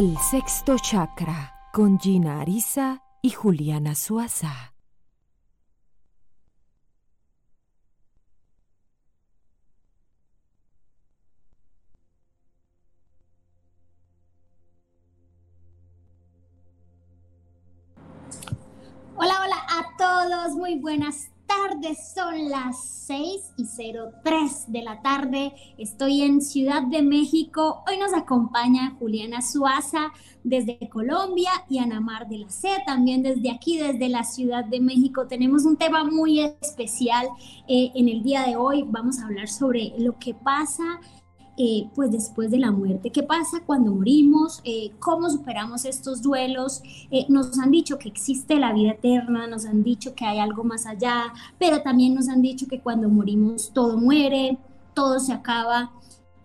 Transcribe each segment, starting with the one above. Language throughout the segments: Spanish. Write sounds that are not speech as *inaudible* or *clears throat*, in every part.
El sexto chakra con Gina Arisa y Juliana Suaza. Hola, hola a todos, muy buenas son las 6 y 03 de la tarde. Estoy en Ciudad de México. Hoy nos acompaña Juliana Suaza desde Colombia y Anamar de la C, también desde aquí, desde la Ciudad de México. Tenemos un tema muy especial eh, en el día de hoy. Vamos a hablar sobre lo que pasa eh, pues después de la muerte. ¿Qué pasa cuando morimos? Eh, ¿Cómo superamos estos duelos? Eh, nos han dicho que existe la vida eterna, nos han dicho que hay algo más allá, pero también nos han dicho que cuando morimos todo muere, todo se acaba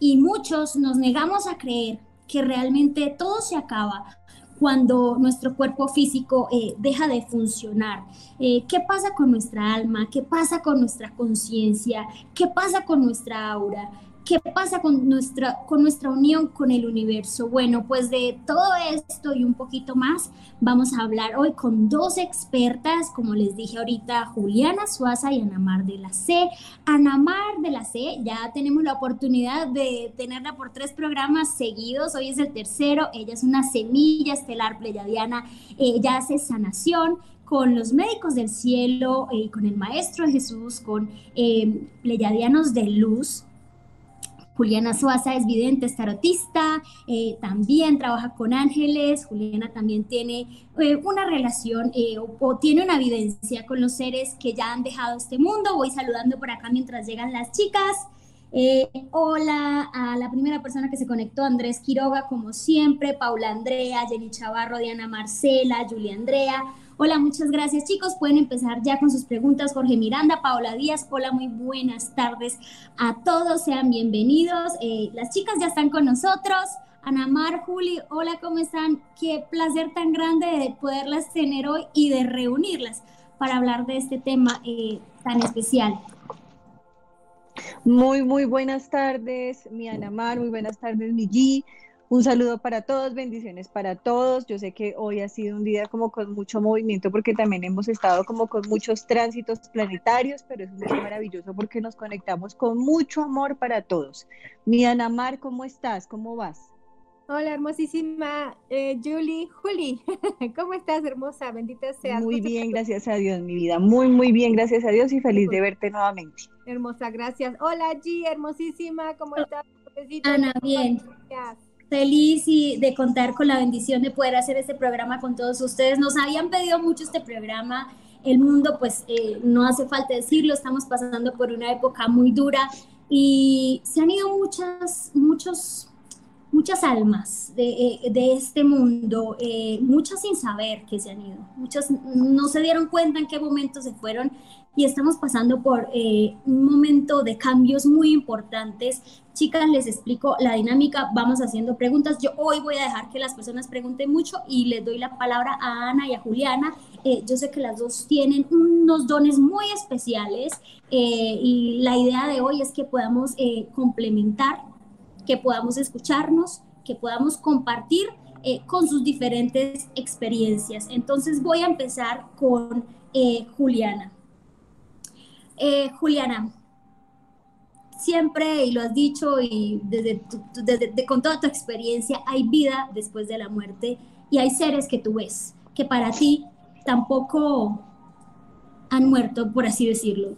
y muchos nos negamos a creer que realmente todo se acaba cuando nuestro cuerpo físico deja de funcionar. ¿Qué pasa con nuestra alma? ¿Qué pasa con nuestra conciencia? ¿Qué pasa con nuestra aura? ¿Qué pasa con nuestra, con nuestra unión con el universo? Bueno, pues de todo esto y un poquito más vamos a hablar hoy con dos expertas, como les dije ahorita, Juliana Suaza y Anamar de la C. Anamar de la C, ya tenemos la oportunidad de tenerla por tres programas seguidos, hoy es el tercero, ella es una semilla estelar pleyadiana, ella hace sanación, con los médicos del cielo y con el Maestro Jesús, con eh, pleyadianos de luz, Juliana Suaza es vidente, es tarotista, eh, también trabaja con ángeles. Juliana también tiene eh, una relación eh, o, tiene una evidencia con los seres que ya han dejado este mundo. Voy saludando por acá mientras llegan las chicas. hola a la primera persona que se conectó, Andrés Quiroga, como siempre, Paula Andrea, Jenny Chavarro, Diana Marcela, Julia Andrea. Hola, muchas gracias chicos. Pueden empezar ya con sus preguntas. Jorge Miranda, Paola Díaz. Hola, muy buenas tardes a todos. Sean bienvenidos. Eh, las chicas ya están con nosotros. Ana Mar, Juli, hola, ¿cómo están? Qué placer tan grande de poderlas tener hoy y de reunirlas para hablar de este tema eh, tan especial. Muy, muy buenas tardes, mi Ana Mar, muy buenas tardes, mi G. Un saludo para todos, bendiciones para todos. Yo sé que hoy ha sido un día como con mucho movimiento porque también hemos estado como con muchos tránsitos planetarios, pero es muy maravilloso porque nos conectamos con mucho amor para todos. Mi Ana Mar, ¿cómo estás? ¿Cómo vas? Hola, hermosísima eh, Julie. Juli, *laughs* ¿cómo estás, hermosa? Bendita seas. Muy bien, gracias a Dios, mi vida. Muy, muy bien, gracias a Dios y feliz de verte nuevamente. Hermosa, gracias. Hola, G, hermosísima, ¿cómo estás? Ana, bien. Gracias feliz y de contar con la bendición de poder hacer este programa con todos ustedes. Nos habían pedido mucho este programa. El mundo, pues eh, no hace falta decirlo, estamos pasando por una época muy dura y se han ido muchas, muchos, muchas almas de, eh, este mundo, eh, muchas sin saber que se han ido, muchas no se dieron cuenta en qué momento se fueron y estamos pasando por un momento de cambios muy importantes Chicas, les explico la dinámica, vamos haciendo preguntas. Yo hoy voy a dejar que las personas pregunten mucho y les doy la palabra a Ana y a Juliana. Eh, yo sé que las dos tienen unos dones muy especiales eh, y la idea de hoy es que podamos eh, complementar, que podamos escucharnos, que podamos compartir con sus diferentes experiencias. Entonces voy a empezar con Juliana. Juliana, siempre, y lo has dicho, y desde, con toda tu experiencia, hay vida después de la muerte y hay seres que tú ves, que para ti tampoco han muerto, por así decirlo.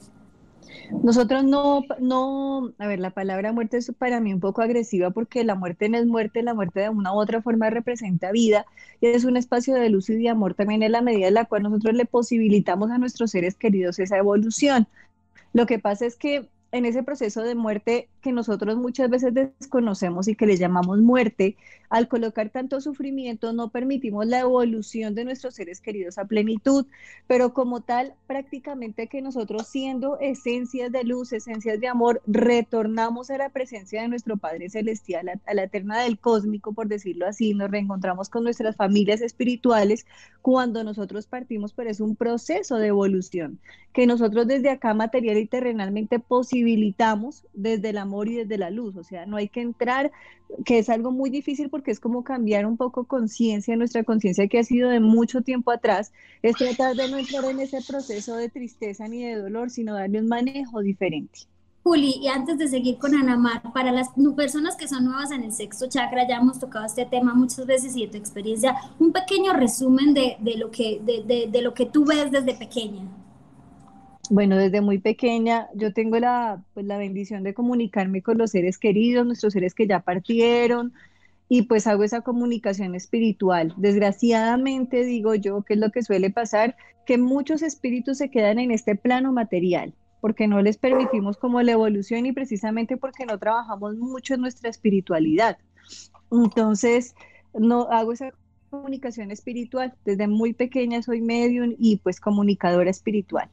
Nosotros no, no, a ver, la palabra muerte es para mí un poco agresiva porque la muerte no es muerte, la muerte de una u otra forma representa vida y es un espacio de luz y de amor también en la medida en la cual nosotros le posibilitamos a nuestros seres queridos esa evolución. Lo que pasa es que en ese proceso de muerte que nosotros muchas veces desconocemos y que le llamamos muerte, al colocar tanto sufrimiento no permitimos la evolución de nuestros seres queridos a plenitud, pero como tal, prácticamente que nosotros siendo esencias de luz, esencias de amor, retornamos a la presencia de nuestro Padre Celestial, a, la eterna del cósmico, por decirlo así, nos reencontramos con nuestras familias espirituales cuando nosotros partimos, pero es un proceso de evolución que nosotros desde acá material y terrenalmente posibilitamos desde la amor y desde la luz, o sea, no hay que entrar, que es algo muy difícil porque es como cambiar un poco conciencia, nuestra conciencia que ha sido de mucho tiempo atrás, es tratar de no entrar en ese proceso de tristeza ni de dolor, sino darle un manejo diferente. Juli, y antes de seguir con Anamar, para las personas que son nuevas en el sexto chakra, ya hemos tocado este tema muchas veces y de tu experiencia, un pequeño resumen de, lo, que, de, de, lo que tú ves desde pequeña. Bueno, desde muy pequeña yo tengo la, pues, la bendición de comunicarme con los seres queridos, nuestros seres que ya partieron, y pues hago esa comunicación espiritual. Desgraciadamente digo yo que es lo que suele pasar, que muchos espíritus se quedan en este plano material porque no les permitimos como la evolución y precisamente porque no trabajamos mucho en nuestra espiritualidad. Entonces, no hago esa comunicación espiritual. Desde muy pequeña soy medium y pues comunicadora espiritual.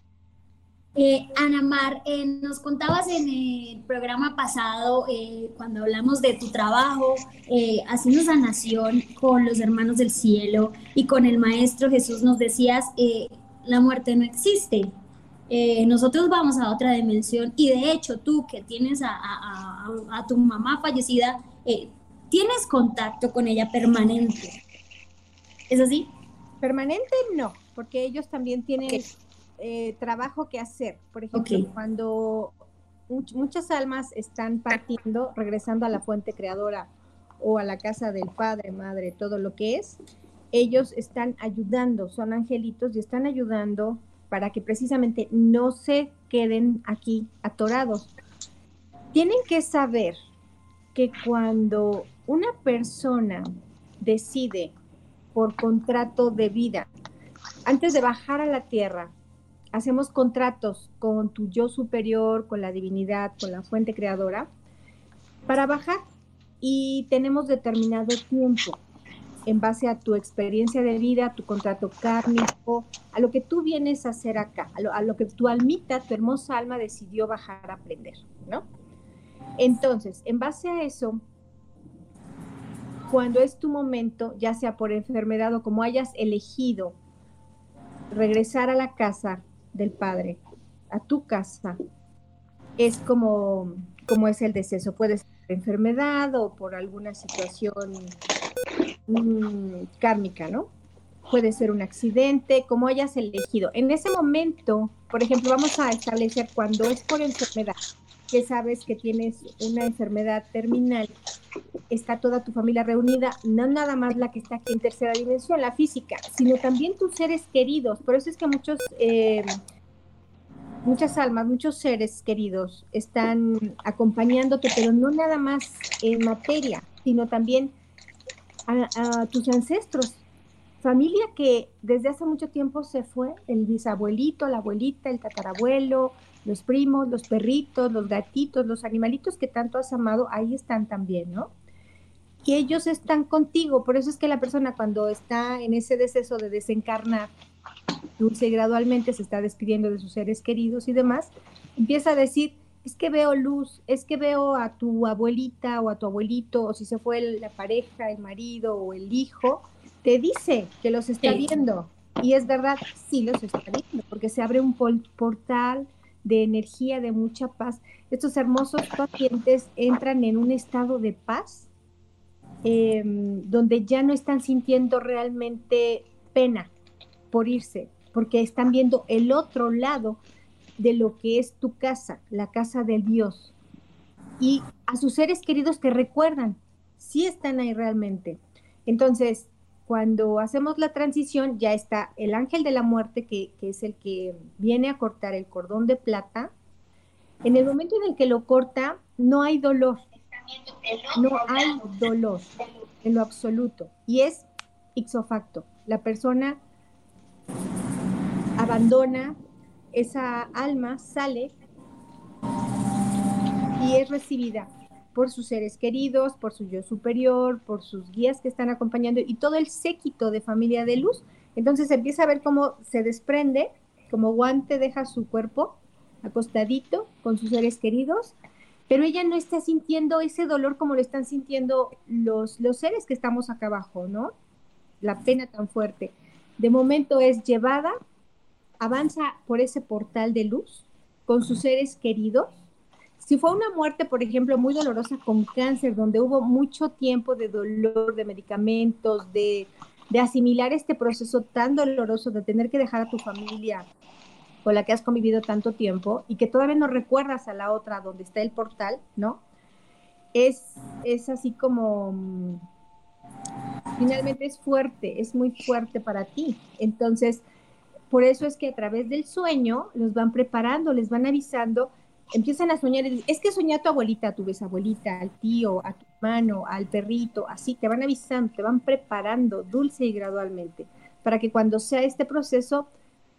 Eh, Ana Mar, eh, nos contabas en el programa pasado, eh, cuando hablamos de tu trabajo eh, haciendo sanación con los hermanos del cielo y con el Maestro Jesús, nos decías, la muerte no existe, eh, nosotros vamos a otra dimensión y de hecho tú que tienes a, tu mamá fallecida, eh, tienes contacto con ella permanente. ¿Es así? Permanente no, porque ellos también tienen eh, trabajo que hacer. Por ejemplo, cuando muchas almas están partiendo, regresando a la fuente creadora o a la casa del padre, madre, todo lo que es, ellos están ayudando, son angelitos y están ayudando para que precisamente no se queden aquí atorados. Tienen que saber que cuando una persona decide por contrato de vida, antes de bajar a la tierra, hacemos contratos con tu yo superior, con la divinidad, con la fuente creadora, para bajar y tenemos determinado tiempo en base a tu experiencia de vida, a tu contrato kármico, a lo que tú vienes a hacer acá, a lo, que tu almita, tu hermosa alma decidió bajar a aprender, ¿no? Entonces, en base a eso, cuando es tu momento, ya sea por enfermedad o como hayas elegido regresar a la casa del Padre, a tu casa, es como, como es el deceso. Puede ser enfermedad o por alguna situación kármica, ¿no? Puede ser un accidente, como hayas elegido. En ese momento, por ejemplo, vamos a establecer cuando es por enfermedad, que sabes que tienes una enfermedad terminal, está toda tu familia reunida, no nada más la que está aquí en tercera dimensión, la física, sino también tus seres queridos. Por eso es que muchos, eh, muchas almas, muchos seres queridos están acompañándote, pero no nada más en materia, sino también a, tus ancestros, familia que desde hace mucho tiempo se fue, el bisabuelito, la abuelita, el tatarabuelo, los primos, los perritos, los gatitos, los animalitos que tanto has amado, ahí están también, ¿no? Y ellos están contigo, por eso es que la persona cuando está en ese deceso de desencarnar, dulce y gradualmente se está despidiendo de sus seres queridos y demás, empieza a decir, es que veo luz, es que veo a tu abuelita o a tu abuelito, o si se fue la pareja, el marido o el hijo, te dice que los está viendo. Y es verdad, sí los está viendo, porque se abre un portal de energía, de mucha paz. Estos hermosos pacientes entran en un estado de paz, em, donde ya no están sintiendo realmente pena por irse, porque están viendo el otro lado de lo que es tu casa, la casa del Dios. Y a sus seres queridos que recuerdan, si están ahí realmente. Entonces, cuando hacemos la transición, ya está el ángel de la muerte, que, que, es el que viene a cortar el cordón de plata. En el momento en el que lo corta, no hay dolor. No hay dolor en lo absoluto. Y es ixofacto. La persona abandona esa alma sale y es recibida por sus seres queridos, por su yo superior, por sus guías que están acompañando y todo el séquito de familia de luz. Entonces empieza a ver cómo se desprende, como guante deja su cuerpo acostadito con sus seres queridos, pero ella no está sintiendo ese dolor como lo están sintiendo los, los seres que estamos acá abajo, ¿no? La pena tan fuerte. De momento es llevada avanza por ese portal de luz con sus seres queridos, Si fue una muerte, por ejemplo, muy dolorosa con cáncer, donde hubo mucho tiempo de dolor, de medicamentos, de, de asimilar este proceso tan doloroso de tener que dejar a tu familia con la que has convivido tanto tiempo y que todavía no recuerdas a la otra donde está el portal, ¿no? Es, es así como, mm, finalmente es fuerte, es muy fuerte para ti. Entonces, por eso es que a través del sueño los van preparando, les van avisando, empiezan a soñar, es que soñó a tu abuelita, a tu bisabuelita, al tío, a tu hermano, al perrito, así, te van avisando, te van preparando dulce y gradualmente, para que cuando sea este proceso,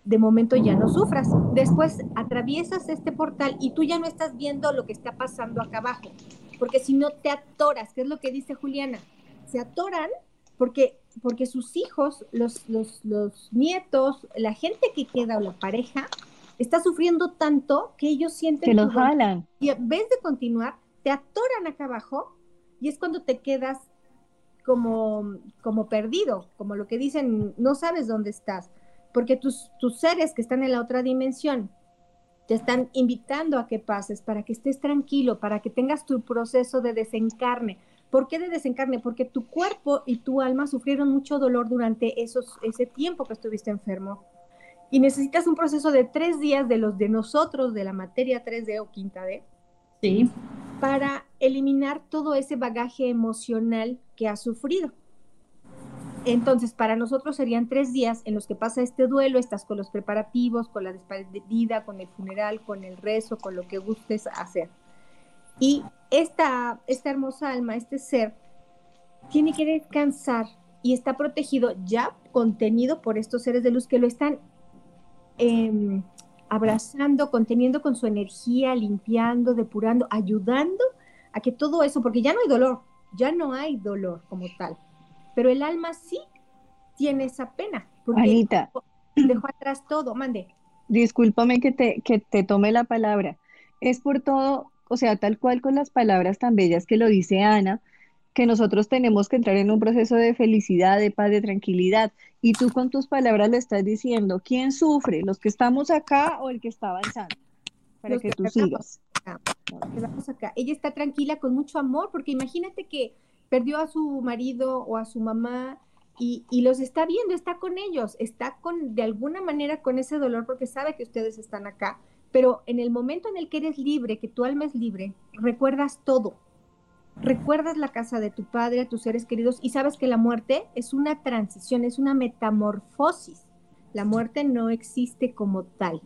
de momento ya no sufras. Después atraviesas este portal y tú ya no estás viendo lo que está pasando acá abajo, porque si no te atoras, que es lo que dice Juliana, se atoran porque, porque sus hijos, los, los, los nietos, la gente que queda o la pareja, está sufriendo tanto que ellos sienten que los jalan. Y en vez de continuar, te atoran acá abajo y es cuando te quedas como, como perdido, como lo que dicen, no sabes dónde estás, porque tus, tus seres que están en la otra dimensión te están invitando a que pases para que estés tranquilo, para que tengas tu proceso de desencarne. ¿Por qué de desencarne? Porque tu cuerpo y tu alma sufrieron mucho dolor durante esos, ese tiempo que estuviste enfermo y necesitas un proceso de tres días de los de nosotros, de la materia 3D o quinta D, sí. para eliminar todo ese bagaje emocional que has sufrido. Entonces, para nosotros serían tres días en los que pasa este duelo, estás con los preparativos, con la despedida, con el funeral, con el rezo, con lo que gustes hacer. Y esta, esta hermosa alma, este ser, tiene que descansar y está protegido ya contenido por estos seres de luz que lo están Em, abrazando, conteniendo con su energía, limpiando, depurando, ayudando a que todo eso, porque ya no hay dolor, ya no hay dolor como tal, pero el alma sí tiene esa pena, porque Anita. dejó atrás todo, mande. Discúlpame que te, que te tome la palabra. Es por todo, o sea, tal cual con las palabras tan bellas que lo dice Ana, que nosotros tenemos que entrar en un proceso de felicidad, de paz, de tranquilidad. Y tú con tus palabras le estás diciendo, ¿quién sufre? ¿Los que estamos acá o el que está avanzando? Para que, tú sigas. acá. Ella está tranquila con mucho amor, porque imagínate que perdió a su marido o a su mamá y, los está viendo, está con ellos, está con, de alguna manera con ese dolor porque sabe que ustedes están acá. Pero en el momento en el que eres libre, que tu alma es libre, recuerdas todo recuerdas la casa de tu padre, a tus seres queridos y sabes que la muerte es una transición, es una metamorfosis. La muerte no existe como tal.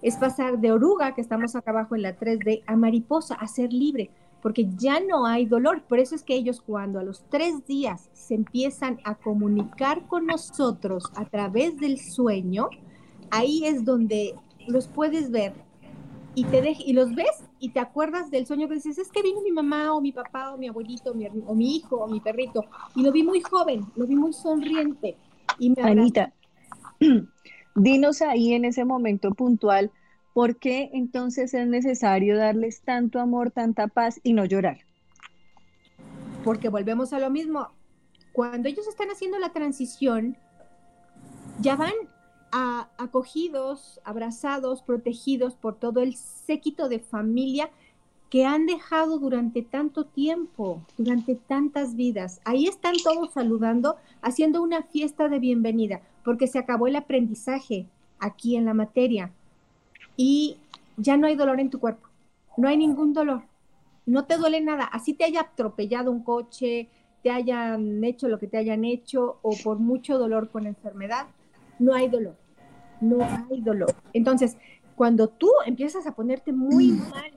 Es pasar de oruga, que estamos acá abajo en la 3D, a mariposa, a ser libre, porque ya no hay dolor. Por eso es que ellos cuando a los tres días se empiezan a comunicar con nosotros a través del sueño, ahí es donde los puedes ver y te y los ves y te acuerdas del sueño que dices, es que vino mi mamá o mi papá o mi abuelito o mi, hijo o mi perrito y lo vi muy joven, lo vi muy sonriente. Y me Anita, *clears throat* dinos ahí en ese momento puntual, ¿por qué entonces es necesario darles tanto amor, tanta paz y no llorar? Porque volvemos a lo mismo. Cuando ellos están haciendo la transición, ya van acogidos, abrazados, protegidos por todo el séquito de familia que han dejado durante tanto tiempo, durante tantas vidas. Ahí están todos saludando, haciendo una fiesta de bienvenida, porque se acabó el aprendizaje aquí en la materia y ya no hay dolor en tu cuerpo, no hay ningún dolor, no te duele nada, así te haya atropellado un coche, te hayan hecho lo que te hayan hecho o por mucho dolor con enfermedad, no hay dolor, no hay dolor. Entonces, cuando tú empiezas a ponerte muy mm. mal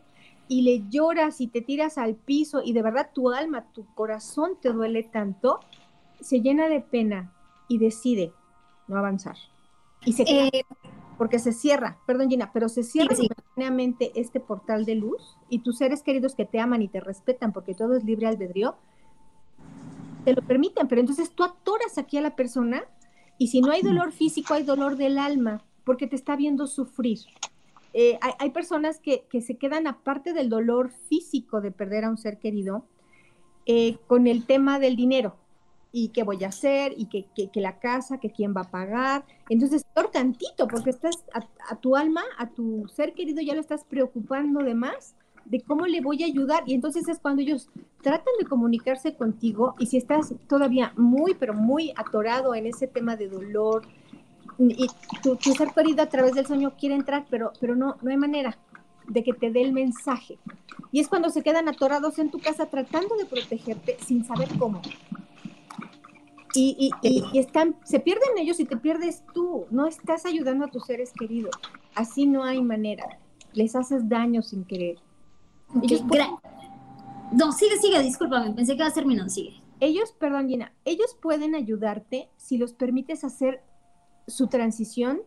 y le lloras y te tiras al piso y de verdad tu alma, tu corazón te duele tanto, se llena de pena y decide no avanzar. Y se eh, porque se cierra, perdón Gina, pero se cierra sí, este portal de luz y tus seres queridos que te aman y te respetan porque todo es libre albedrío, te lo permiten, pero entonces tú atoras aquí a la persona y si no hay dolor físico, hay dolor del alma, porque te está viendo sufrir. Eh, hay, personas que, se quedan aparte del dolor físico de perder a un ser querido, eh, con el tema del dinero y qué voy a hacer y que, la casa, que quién va a pagar. Entonces, por tantito, porque estás a, tu alma, a tu ser querido, ya lo estás preocupando de más de cómo le voy a ayudar. Y entonces es cuando ellos tratan de comunicarse contigo y si estás todavía muy, pero muy atorado en ese tema de dolor y tu, ser querido a través del sueño quiere entrar, pero, pero no, no hay manera de que te dé el mensaje. Y es cuando se quedan atorados en tu casa tratando de protegerte sin saber cómo. Y, y, y, están, se pierden ellos y te pierdes tú. No estás ayudando a tus seres queridos. Así no hay manera. Les haces daño sin querer. No, sigue, sigue, discúlpame. Pensé que iba a terminar. Sigue. Ellos, perdón, Gina, ellos pueden ayudarte si los permites hacer su transición.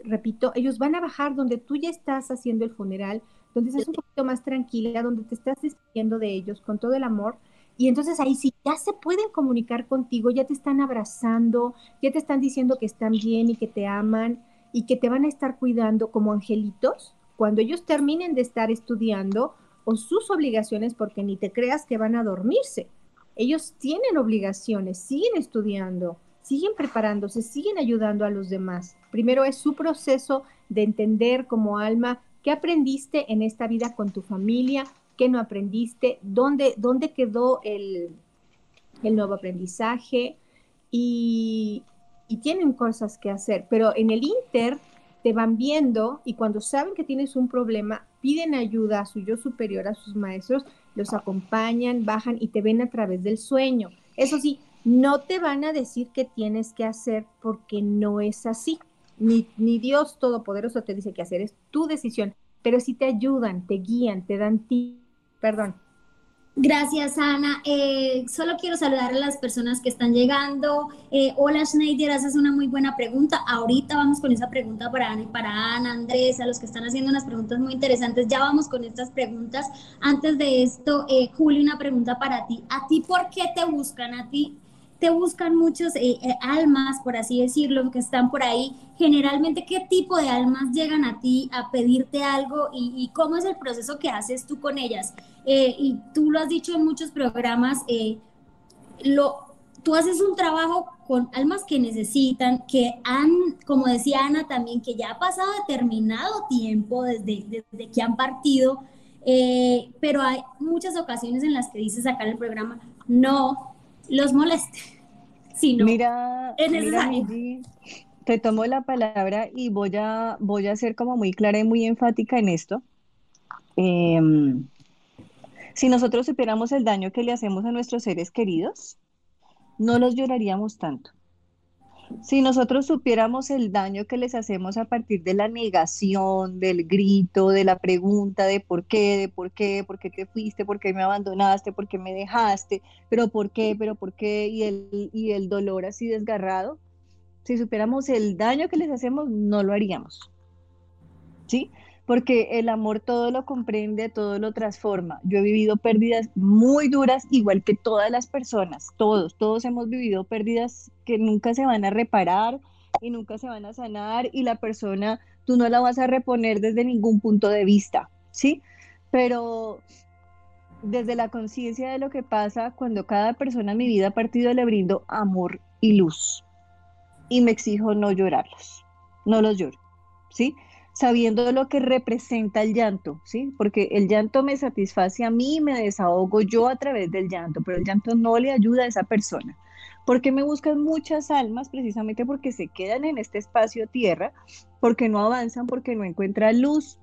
Repito, ellos van a bajar donde tú ya estás haciendo el funeral, donde estás un poquito más tranquila, donde te estás despidiendo de ellos con todo el amor y entonces ahí sí ya se pueden comunicar contigo, ya te están abrazando, ya te están diciendo que están bien y que te aman y que te van a estar cuidando como angelitos cuando ellos terminen de estar estudiando o sus obligaciones, porque ni te creas que van a dormirse. Ellos tienen obligaciones, siguen estudiando, siguen preparándose, siguen ayudando a los demás. Primero es su proceso de entender como alma qué aprendiste en esta vida con tu familia, qué no aprendiste, dónde, dónde quedó el, nuevo aprendizaje y, y tienen cosas que hacer, pero en el Inter te van viendo y cuando saben que tienes un problema, piden ayuda a su yo superior, a sus maestros, los acompañan, bajan y te ven a través del sueño. Eso sí, no te van a decir qué tienes que hacer porque no es así. Ni, ni Dios Todopoderoso te dice qué hacer, es tu decisión, pero sí te ayudan, te guían, te dan ti Perdón. Gracias, Ana. Eh, solo quiero saludar a las personas que están llegando. Eh, hola, Schneider, haces una muy buena pregunta. Ahorita vamos con esa pregunta para Ana y para Ana, Andrés, a los que están haciendo unas preguntas muy interesantes. Ya vamos con estas preguntas. Antes de esto, eh, Julio, una pregunta para ti. ¿A ti por qué te buscan? ¿A ti te buscan muchos eh, eh, almas, por así decirlo, que están por ahí. Generalmente, ¿qué tipo de almas llegan a ti a pedirte algo y, cómo es el proceso que haces tú con ellas? Eh, y tú lo has dicho en muchos programas, lo, tú haces un trabajo con almas que necesitan, que han, como decía Ana también, que ya ha pasado determinado tiempo desde, desde que han partido, pero hay muchas ocasiones en las que dices acá en el programa, no, los moleste. sino mira, te tomo la palabra y voy a, voy a ser como muy clara y muy enfática en esto. Em, si nosotros supiéramos el daño que le hacemos a nuestros seres queridos, no los lloraríamos tanto. Si nosotros supiéramos el daño que les hacemos a partir de la negación, del grito, de la pregunta de por qué, de por qué, por qué te fuiste, por qué me abandonaste, por qué me dejaste, pero por qué, pero por qué, y el, y el dolor así desgarrado, si supiéramos el daño que les hacemos, no lo haríamos. ¿Sí? Porque el amor todo lo comprende, todo lo transforma. Yo he vivido pérdidas muy duras, igual que todas las personas, todos, todos hemos vivido pérdidas que nunca se van a reparar y nunca se van a sanar y la persona tú no la vas a reponer desde ningún punto de vista, ¿sí? Pero desde la conciencia de lo que pasa cuando cada persona en mi vida ha partido le brindo amor y luz y me exijo no llorarlos, no los lloro, ¿sí? Sabiendo lo que representa el llanto, ¿sí? Porque el llanto me satisface a mí, me desahogo yo a través del llanto, pero el llanto no le ayuda a esa persona. ¿Por qué me buscan muchas almas? Precisamente porque se quedan en este espacio tierra, porque no avanzan, porque no encuentran luz,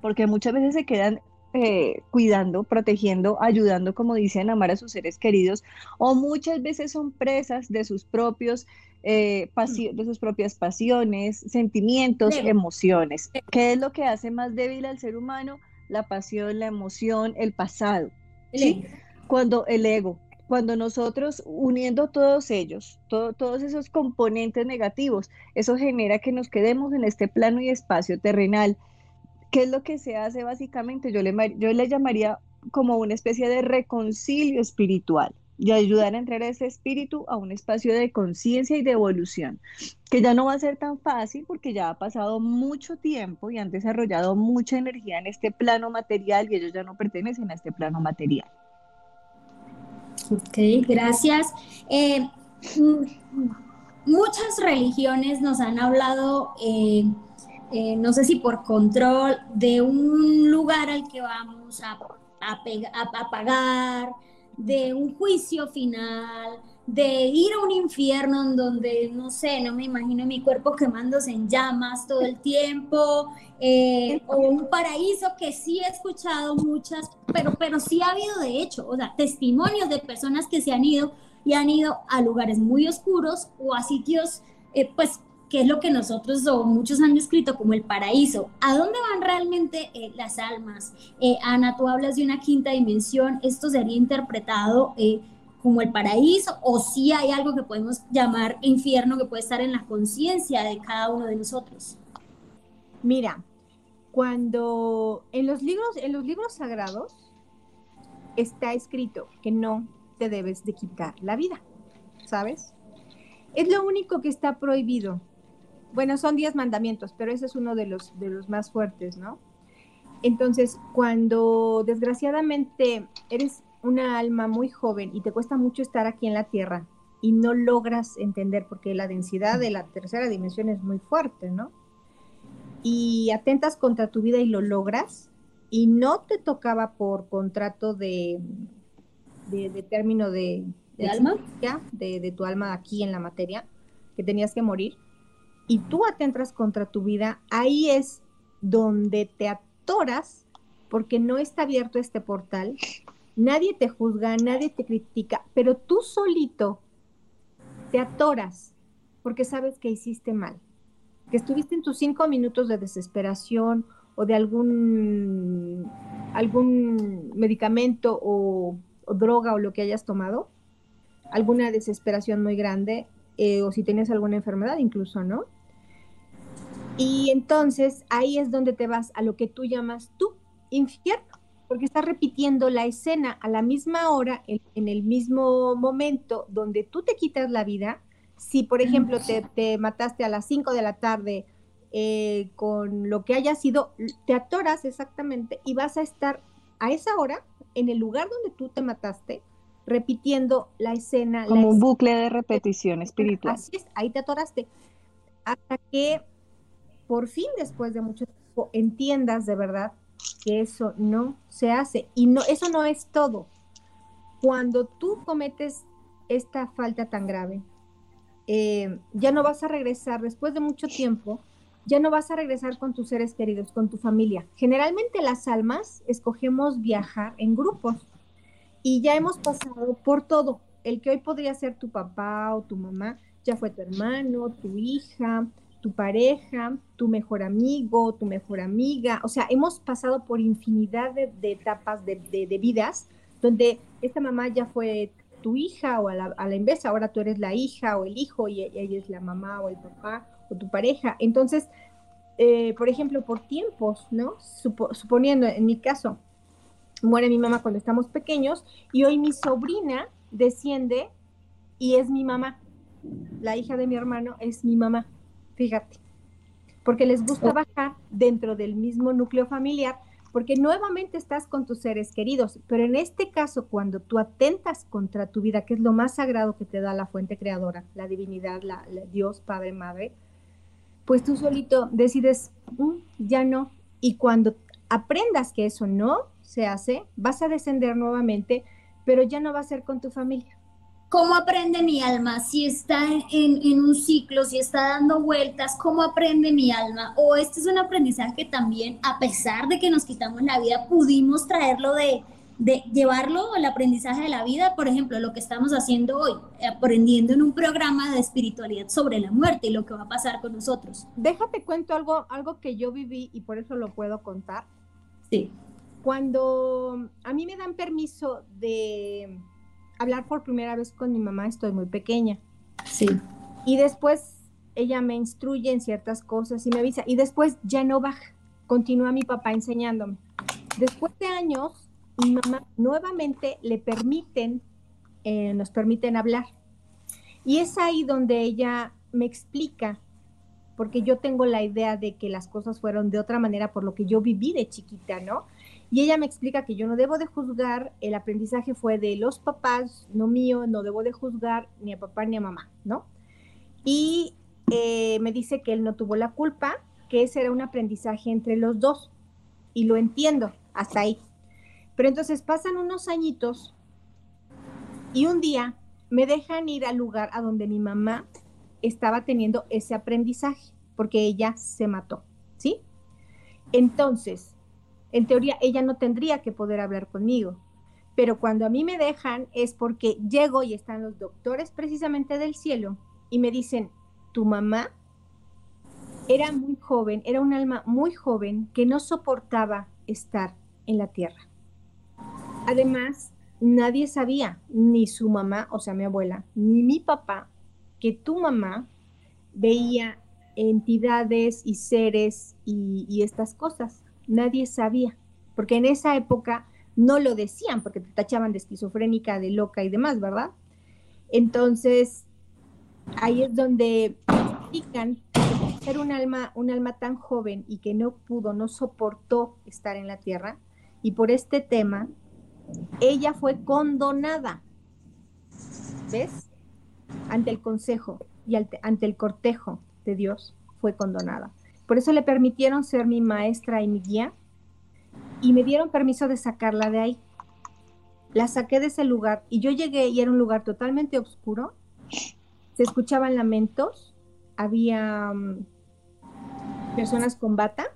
porque muchas veces se quedan eh, cuidando, protegiendo, ayudando, como dicen, amar a sus seres queridos, o muchas veces son presas de sus propios eh, de sus propias pasiones, sentimientos, emociones. ¿Qué es lo que hace más débil al ser humano? La pasión, la emoción, el pasado. ¿sí? Cuando el ego, cuando nosotros uniendo todos ellos, todos esos componentes negativos, eso genera que nos quedemos en este plano y espacio terrenal. ¿Qué es lo que se hace básicamente? Yo le, yo le llamaría como una especie de reconcilio espiritual y ayudar a entrar a ese espíritu a un espacio de conciencia y de evolución, que ya no va a ser tan fácil porque ya ha pasado mucho tiempo y han desarrollado mucha energía en este plano material y ellos ya no pertenecen a este plano material. Ok, gracias. Eh, muchas religiones nos han hablado eh, eh, no sé si por control de un lugar al que vamos a, a, pagar, de un juicio final, de ir a un infierno en donde, no sé, no me imagino mi cuerpo quemándose en llamas todo el tiempo, eh, o un paraíso que sí he escuchado muchas, pero, pero sí ha habido de hecho, o sea, testimonios de personas que se han ido y han ido a lugares muy oscuros o a sitios, eh, pues, que es lo que nosotros o muchos han descrito como el paraíso. ¿A dónde van realmente eh, las almas? Eh, Ana, tú hablas de una quinta dimensión, ¿esto sería interpretado como el paraíso o si hay algo que podemos llamar infierno que puede estar en la conciencia de cada uno de nosotros? Mira, cuando en los libros, en los libros sagrados está escrito que no te debes de quitar la vida, ¿sabes? Es lo único que está prohibido. Bueno, son diez mandamientos, pero ese es uno de los, de los más fuertes, ¿no? Entonces, cuando desgraciadamente eres una alma muy joven y te cuesta mucho estar aquí en la Tierra y no logras entender, porque la densidad de la tercera dimensión es muy fuerte, ¿no? Y atentas contra tu vida y lo logras, y no te tocaba por contrato de, de, término de, de, alma, de, de tu alma aquí en la materia, que tenías que morir, y tú atentas contra tu vida, ahí es donde te atoras porque no está abierto este portal, nadie te juzga, nadie te critica, pero tú solito te atoras porque sabes que hiciste mal, que estuviste en tus cinco minutos de desesperación o de algún, algún medicamento o droga o lo que hayas tomado, alguna desesperación muy grande, eh, o si tienes alguna enfermedad incluso, ¿no? Y entonces ahí es donde te vas a lo que tú llamas tu infierno, porque estás repitiendo la escena a la misma hora, en, el mismo momento donde tú te quitas la vida. Si, por ejemplo, te, mataste a las 5 de la tarde eh, con lo que haya sido, te atoras exactamente y vas a estar a esa hora en el lugar donde tú te mataste, repitiendo la escena. Como un bucle de repetición espiritual. Así es, ahí te atoraste. Hasta que por fin, después de mucho tiempo, entiendas de verdad que eso no se hace. Y no, eso no es todo. Cuando tú cometes esta falta tan grave, eh, ya no vas a regresar después de mucho tiempo ya no vas a regresar con tus seres queridos, con tu familia. Generalmente las almas escogemos viajar en grupos y ya hemos pasado por todo. El que hoy podría ser tu papá o tu mamá, ya fue tu hermano, tu hija, tu pareja, tu mejor amigo, tu mejor amiga. O sea, hemos pasado por infinidad de, etapas de, vidas donde esta mamá ya fue tu hija o a la, inversa, ahora tú eres la hija o el hijo y ella es la mamá o el papá tu pareja. Entonces, eh, por ejemplo, por tiempos, ¿no? suponiendo, en mi caso, muere mi mamá cuando estamos pequeños y hoy mi sobrina desciende y es mi mamá. La hija de mi hermano es mi mamá, fíjate, porque les gusta bajar dentro del mismo núcleo familiar, porque nuevamente estás con tus seres queridos, pero en este caso, cuando tú atentas contra tu vida, que es lo más sagrado que te da la fuente creadora, la divinidad, la Dios, Padre, Madre, pues tú solito decides, mm, ya no. Y cuando aprendas que eso no se hace, vas a descender nuevamente, pero ya no va a ser con tu familia. ¿Cómo aprende mi alma? Si está en, un ciclo, si está dando vueltas, ¿cómo aprende mi alma? O este es un aprendizaje también, a pesar de que nos quitamos la vida, pudimos traerlo de, de llevarlo al aprendizaje de la vida, por ejemplo, lo que estamos haciendo hoy, aprendiendo en un programa de espiritualidad sobre la muerte y lo que va a pasar con nosotros. Déjate cuento algo, algo que yo viví y por eso lo puedo contar. Sí. Cuando a mí me dan permiso de hablar por primera vez con mi mamá, estoy muy pequeña. Sí. Y después ella me instruye en ciertas cosas y me avisa. Y después ya no baja. Continúa mi papá enseñándome. Después de años, mi mamá nuevamente le permiten, eh, nos permiten hablar. Y es ahí donde ella me explica, porque yo tengo la idea de que las cosas fueron de otra manera por lo que yo viví de chiquita, ¿no? Y ella me explica que yo no debo de juzgar, el aprendizaje fue de los papás, no mío, no debo de juzgar ni a papá ni a mamá, ¿no? Y eh, me dice que él no tuvo la culpa, que ese era un aprendizaje entre los dos y lo entiendo hasta ahí. Pero entonces pasan unos añitos y un día me dejan ir al lugar a donde mi mamá estaba teniendo ese aprendizaje, porque ella se mató, ¿sí? Entonces, en teoría, ella no tendría que poder hablar conmigo, pero cuando a mí me dejan es porque llego y están los doctores precisamente del cielo y me dicen, tu mamá era muy joven, era un alma muy joven que no soportaba estar en la tierra. Además, nadie sabía, ni su mamá, o sea, mi abuela, ni mi papá, que tu mamá veía entidades y seres y, estas cosas. Nadie sabía, porque en esa época no lo decían, porque te tachaban de esquizofrénica, de loca y demás, ¿verdad? Entonces, ahí es donde explican que ser un alma, un alma tan joven y que no pudo, no soportó estar en la tierra, y por este tema, ella fue condonada. ¿Ves? Ante el consejo y ante el cortejo de Dios, fue condonada. Por eso le permitieron ser mi maestra y mi guía y me dieron permiso de sacarla de ahí. La saqué de ese lugar y yo llegué y era un lugar totalmente oscuro. Se escuchaban lamentos, había mm, personas con bata,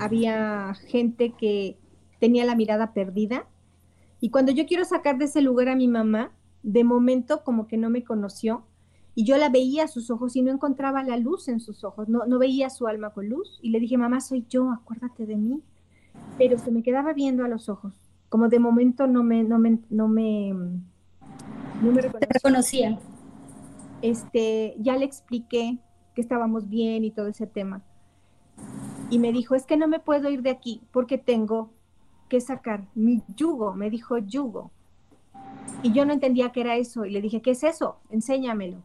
había gente que tenía la mirada perdida. Y cuando yo quiero sacar de ese lugar a mi mamá, de momento como que no me conoció y yo la veía a sus ojos y no encontraba la luz en sus ojos, no, no veía su alma con luz. Y le dije, mamá, soy yo, acuérdate de mí pero se me quedaba viendo a los ojos. Como de momento no me, no me, no me, no me reconocía. Este, ya le expliqué que estábamos bien y todo ese tema. Y me dijo, es que no me puedo ir de aquí porque tengo que sacar mi yugo. Me dijo yugo. Y yo no entendía qué era eso. Y le dije, ¿qué es eso? Enséñamelo.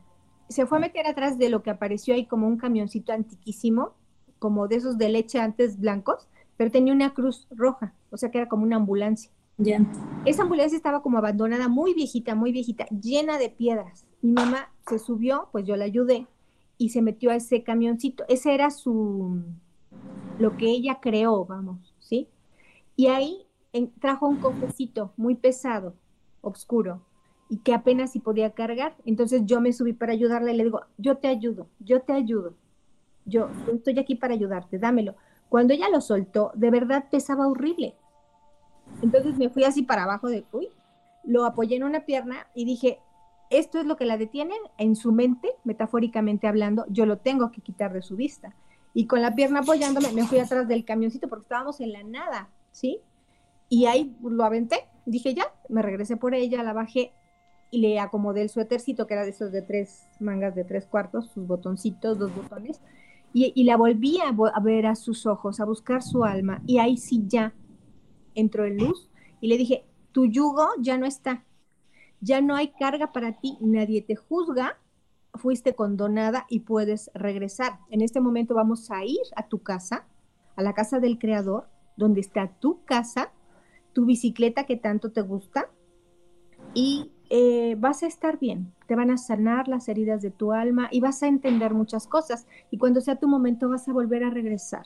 Se fue a meter atrás de lo que apareció ahí como un camioncito antiquísimo, como de esos de leche antes blancos pero tenía una cruz roja, o sea que era como una ambulancia. Ya. Esa ambulancia estaba como abandonada, muy viejita, muy viejita, llena de piedras. Mi mamá se subió, pues yo la ayudé y se metió a ese camioncito. Ese era su, lo que ella creó, vamos, ¿sí? Y ahí trajo un cofrecito muy pesado, oscuro, y que apenas si podía cargar. Entonces yo me subí para ayudarle y le digo, yo te ayudo, yo te ayudo. Yo, yo estoy aquí para ayudarte, dámelo. Cuando ella lo soltó, de verdad pesaba horrible. Entonces me fui así para abajo de, uy, lo apoyé en una pierna y dije, esto es lo que la detiene en su mente, metafóricamente hablando, yo lo tengo que quitar de su vista. Y con la pierna apoyándome, me fui atrás del camioncito porque estábamos en la nada, ¿sí? Y ahí lo aventé, dije ya, me regresé por ella, la bajé y le acomodé el suétercito, que era de esos de tres mangas de tres cuartos, sus botoncitos, dos botones, y, la volví a, ver a sus ojos, a buscar su alma, y ahí sí ya entró en luz y le dije, tu yugo ya no está, ya no hay carga para ti, nadie te juzga, fuiste condonada y puedes regresar. En este momento vamos a ir a tu casa, a la casa del Creador, donde está tu casa, tu bicicleta que tanto te gusta, y eh, vas a estar bien, te van a sanar las heridas de tu alma y vas a entender muchas cosas. Y cuando sea tu momento vas a volver a regresar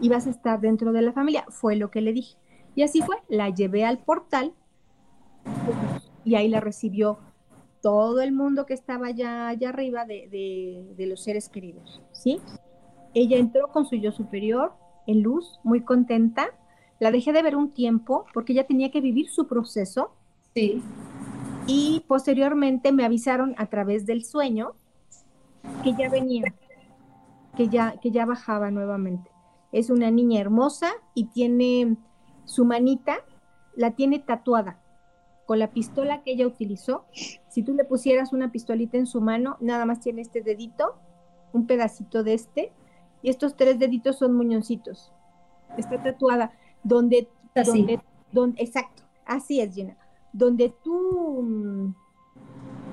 y vas a estar dentro de la familia. Fue lo que le dije. Y así fue, la llevé al portal y ahí la recibió todo el mundo que estaba allá, allá arriba de, de los seres queridos, ¿sí? Ella entró con su yo superior en luz, muy contenta. La dejé de ver un tiempo porque ella tenía que vivir su proceso. Sí y posteriormente me avisaron a través del sueño que ya venía, que ya, que ya bajaba nuevamente. Es una niña hermosa y tiene su manita, la tiene tatuada con la pistola que ella utilizó. Si tú le pusieras una pistolita en su mano, nada más tiene este dedito, un pedacito de este, y estos tres deditos son muñoncitos. Está tatuada donde, donde, donde, exacto, así es, Gina donde tú mm,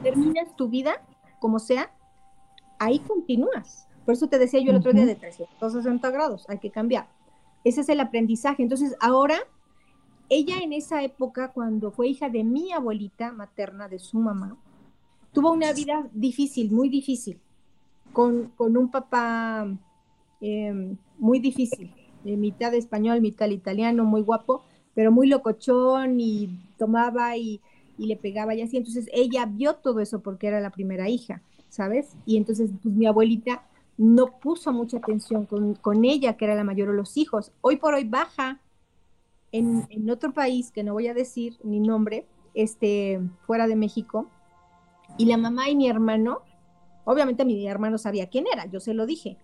terminas tu vida, como sea, ahí continúas. Por eso te decía yo el otro día de 360 grados, hay que cambiar. Ese es el aprendizaje. Entonces, ahora, ella en esa época, cuando fue hija de mi abuelita materna, de su mamá, tuvo una vida difícil, muy difícil, con, con un papá em, muy difícil, mitad español, mitad italiano, muy guapo, pero muy locochón y tomaba y, le pegaba y así. Entonces ella vio todo eso porque era la primera hija, ¿sabes? Y entonces pues, mi abuelita no puso mucha atención con, con, ella, que era la mayor de los hijos. Hoy por hoy baja en, en, otro país, que no voy a decir ni nombre, este, fuera de México, y la mamá y mi hermano, obviamente mi hermano sabía quién era, yo se lo dije,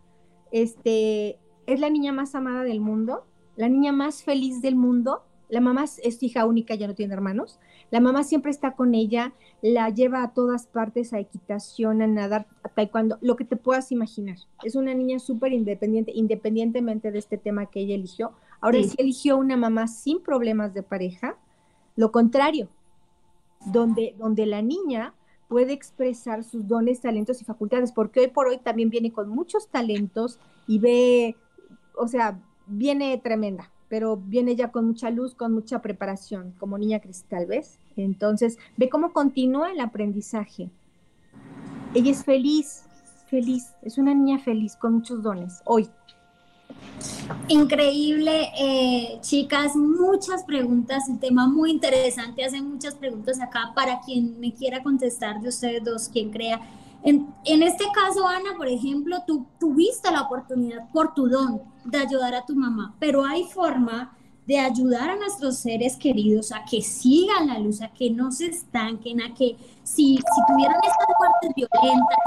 este, es la niña más amada del mundo, la niña más feliz del mundo, la mamá es hija única, ya no tiene hermanos. La mamá siempre está con ella, la lleva a todas partes, a equitación, a nadar, a taekwondo, lo que te puedas imaginar. Es una niña súper independiente, independientemente de este tema que ella eligió. Ahora sí. eligió una mamá sin problemas de pareja, lo contrario, donde, donde la niña puede expresar sus dones, talentos y facultades, porque hoy por hoy también viene con muchos talentos y ve, o sea, viene tremenda pero viene ya con mucha luz, con mucha preparación, como niña cristal, ¿ves? Entonces, ve cómo continúa el aprendizaje. Ella es feliz, feliz, es una niña feliz, con muchos dones, hoy. Increíble, eh, chicas, muchas preguntas, un tema muy interesante, hacen muchas preguntas acá para quien me quiera contestar de ustedes dos, quien crea. En, en, este caso, Ana, por ejemplo, tú tuviste la oportunidad por tu don de ayudar a tu mamá, pero hay forma de ayudar a nuestros seres queridos a que sigan la luz, a que no se estanquen, a que si, si tuvieran estas muertes violentas,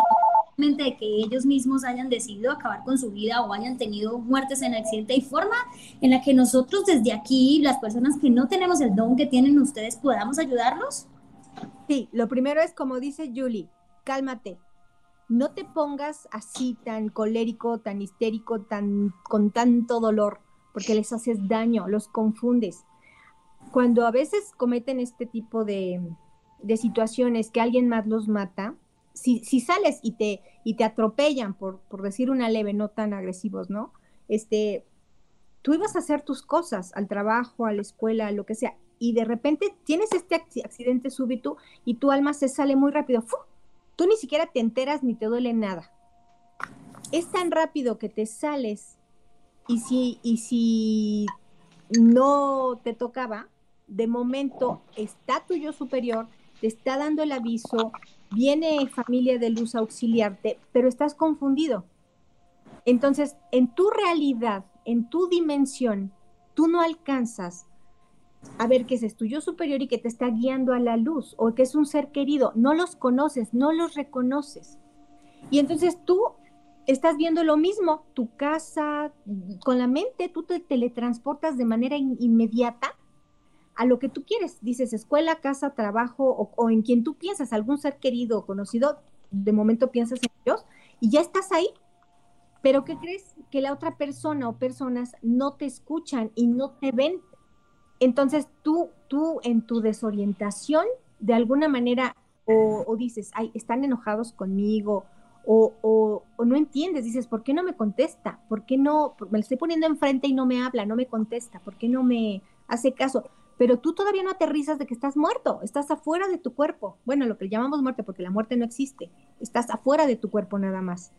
de que ellos mismos hayan decidido acabar con su vida o hayan tenido muertes en accidente, hay forma en la que nosotros desde aquí, las personas que no tenemos el don que tienen ustedes, podamos ayudarlos? Sí, lo primero es como dice Julie, cálmate, no te pongas así tan colérico, tan histérico, tan con tanto dolor, porque les haces daño, los confundes. Cuando a veces cometen este tipo de, de situaciones que alguien más los mata, si, sales y te, y te atropellan, por, por decir una leve, no tan agresivos, ¿no? Este, tú ibas a hacer tus cosas, al trabajo, a la escuela, lo que sea, y de repente tienes este accidente súbito y tu alma se sale muy rápido, ¡fu! Tú ni siquiera te enteras ni te duele nada. Es tan rápido que te sales y si, y si no te tocaba, de momento está tu yo superior, te está dando el aviso, viene familia de luz a auxiliarte, pero estás confundido. Entonces, en tu realidad, en tu dimensión, tú no alcanzas a ver que ese es tu yo superior y que te está guiando a la luz o que es un ser querido, no los conoces, no los reconoces. Y entonces tú estás viendo lo mismo, tu casa, con la mente tú te teletransportas de manera inmediata a lo que tú quieres. Dices escuela, casa, trabajo o, o, en quien tú piensas, algún ser querido o conocido, de momento piensas en Dios y ya estás ahí. Pero ¿qué crees? Que la otra persona o personas no te escuchan y no te ven entonces tú, tú en tu desorientación, de alguna manera, o, dices, ay, están enojados conmigo, o, o, no entiendes, dices, ¿por qué no me contesta? ¿Por qué no? Me lo estoy poniendo enfrente y no me habla, no me contesta, ¿por qué no me hace caso? Pero tú todavía no aterrizas de que estás muerto, estás afuera de tu cuerpo. Bueno, lo que llamamos muerte, porque la muerte no existe, estás afuera de tu cuerpo nada más.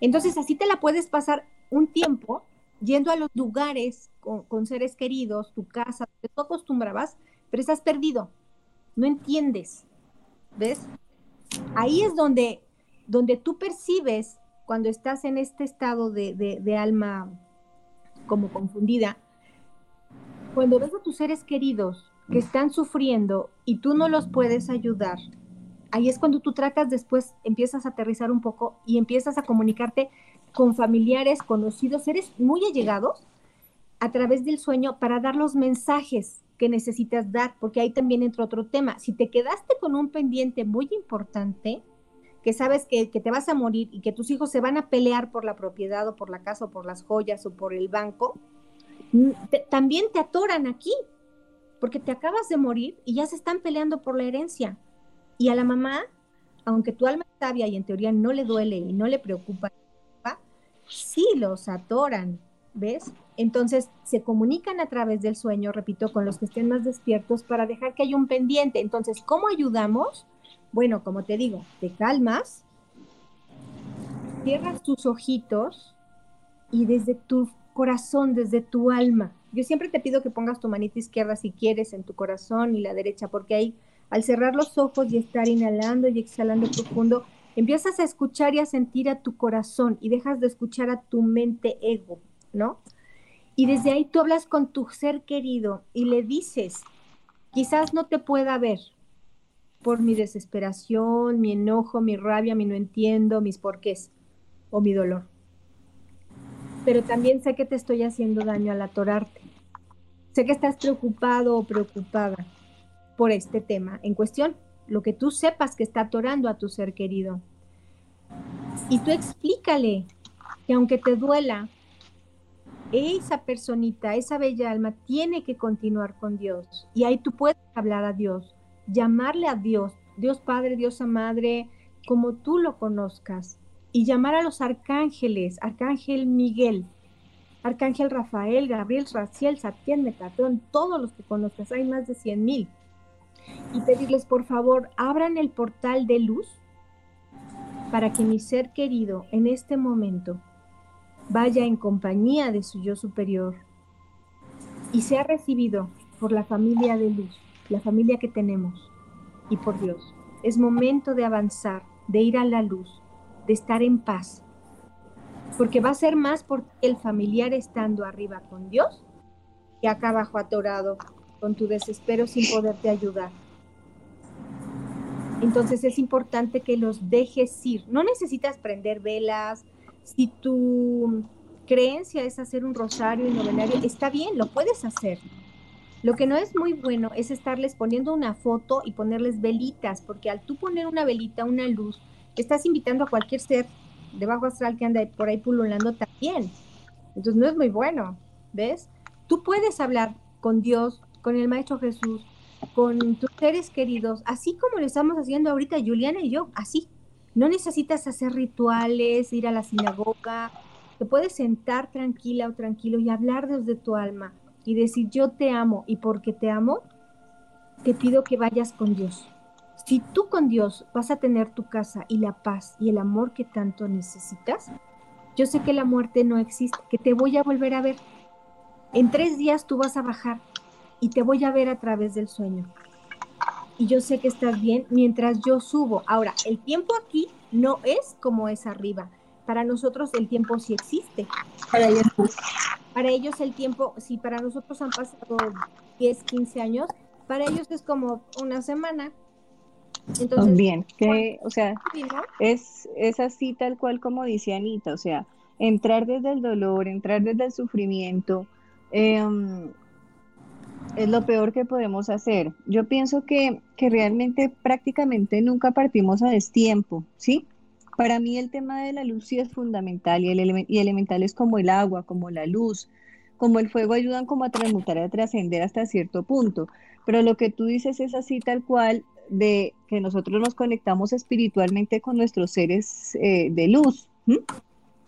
Entonces así te la puedes pasar un tiempo yendo a los lugares con, seres queridos, tu casa, te tú acostumbrabas, pero estás perdido, no entiendes, ¿ves? Ahí es donde, donde tú percibes cuando estás en este estado de, de alma como confundida, cuando ves a tus seres queridos que están sufriendo y tú no los puedes ayudar, ahí es cuando tú tratas después, empiezas a aterrizar un poco y empiezas a comunicarte con familiares, conocidos, seres muy allegados a través del sueño para dar los mensajes que necesitas dar, porque ahí también entra otro tema. Si te quedaste con un pendiente muy importante, que sabes que, te vas a morir y que tus hijos se van a pelear por la propiedad o por la casa o por las joyas o por el banco, también te atoran aquí, porque te acabas de morir y ya se están peleando por la herencia. Y a la mamá, aunque tu alma es sabia y en teoría no le duele y no le preocupa, sí los atoran, ¿ves? Entonces se comunican a través del sueño, repito, con los que estén más despiertos para dejar que haya un pendiente. Entonces, ¿cómo ayudamos? Bueno, como te digo, te calmas, cierras tus ojitos, y desde tu corazón, desde tu alma. Yo siempre te pido que pongas tu manita izquierda si quieres en tu corazón y la derecha, porque ahí al cerrar los ojos y estar inhalando y exhalando profundo, empiezas a escuchar y a sentir a tu corazón y dejas de escuchar a tu mente ego, ¿no? Y desde ahí tú hablas con tu ser querido y le dices, quizás no te pueda ver por mi desesperación, mi enojo, mi rabia, mi no entiendo, mis porqués o mi dolor. Pero también sé que te estoy haciendo daño al atorarte. Sé que estás preocupado o preocupada por este tema en cuestión, lo que tú sepas que está atorando a tu ser querido. Y tú explícale que aunque te duela, esa personita, esa bella alma tiene que continuar con Dios. Y ahí tú puedes hablar a Dios, llamarle a Dios, Dios Padre, Dios Madre, como tú lo conozcas. Y llamar a los arcángeles, Arcángel Miguel, Arcángel Rafael, Gabriel, Raciel, Satién, Metatron, todos los que conozcas, hay más de 100 mil. Y pedirles, por favor, abran el portal de luz para que mi ser querido en este momento vaya en compañía de su yo superior y sea recibido por la familia de luz, la familia que tenemos y por Dios. Es momento de avanzar, de ir a la luz, de estar en paz, porque va a ser más por el familiar estando arriba con Dios que acá abajo atorado con tu desespero sin poderte ayudar. Entonces es importante que los dejes ir. No necesitas prender velas, si tu creencia es hacer un rosario y novenario, está bien, lo puedes hacer. Lo que no es muy bueno es estarles poniendo una foto y ponerles velitas, porque al tú poner una velita, una luz, estás invitando a cualquier ser de bajo astral que anda por ahí pululando también. Entonces no es muy bueno, ¿ves? Tú puedes hablar con Dios, con el Maestro Jesús, con tus seres queridos, así como lo estamos haciendo ahorita Juliana y yo, así, no necesitas hacer rituales, ir a la sinagoga. Te puedes sentar tranquila o tranquilo y hablar desde tu alma y decir yo te amo y porque te amo, te pido que vayas con Dios. Si tú con Dios vas a tener tu casa y la paz y el amor que tanto necesitas, yo sé que la muerte no existe, que te voy a volver a ver. En tres días tú vas a bajar y te voy a ver a través del sueño y yo sé que estás bien mientras yo subo. Ahora, el tiempo aquí no es como es arriba. Para nosotros el tiempo sí existe. Para ellos, para ellos el tiempo, si para nosotros han pasado 10, 15 años, para ellos es como una semana. Entonces, bien, que, o sea, es, es así tal cual como dice Anita, o sea, entrar desde el dolor, entrar desde el sufrimiento, eh, es lo peor que podemos hacer. Yo pienso que, realmente prácticamente nunca partimos a destiempo, ¿sí? Para mí el tema de la luz sí es fundamental y, el y elementales como el agua, como la luz, como el fuego ayudan como a transmutar, a trascender hasta cierto punto. Pero lo que tú dices es así tal cual de que nosotros nos conectamos espiritualmente con nuestros seres eh, de luz.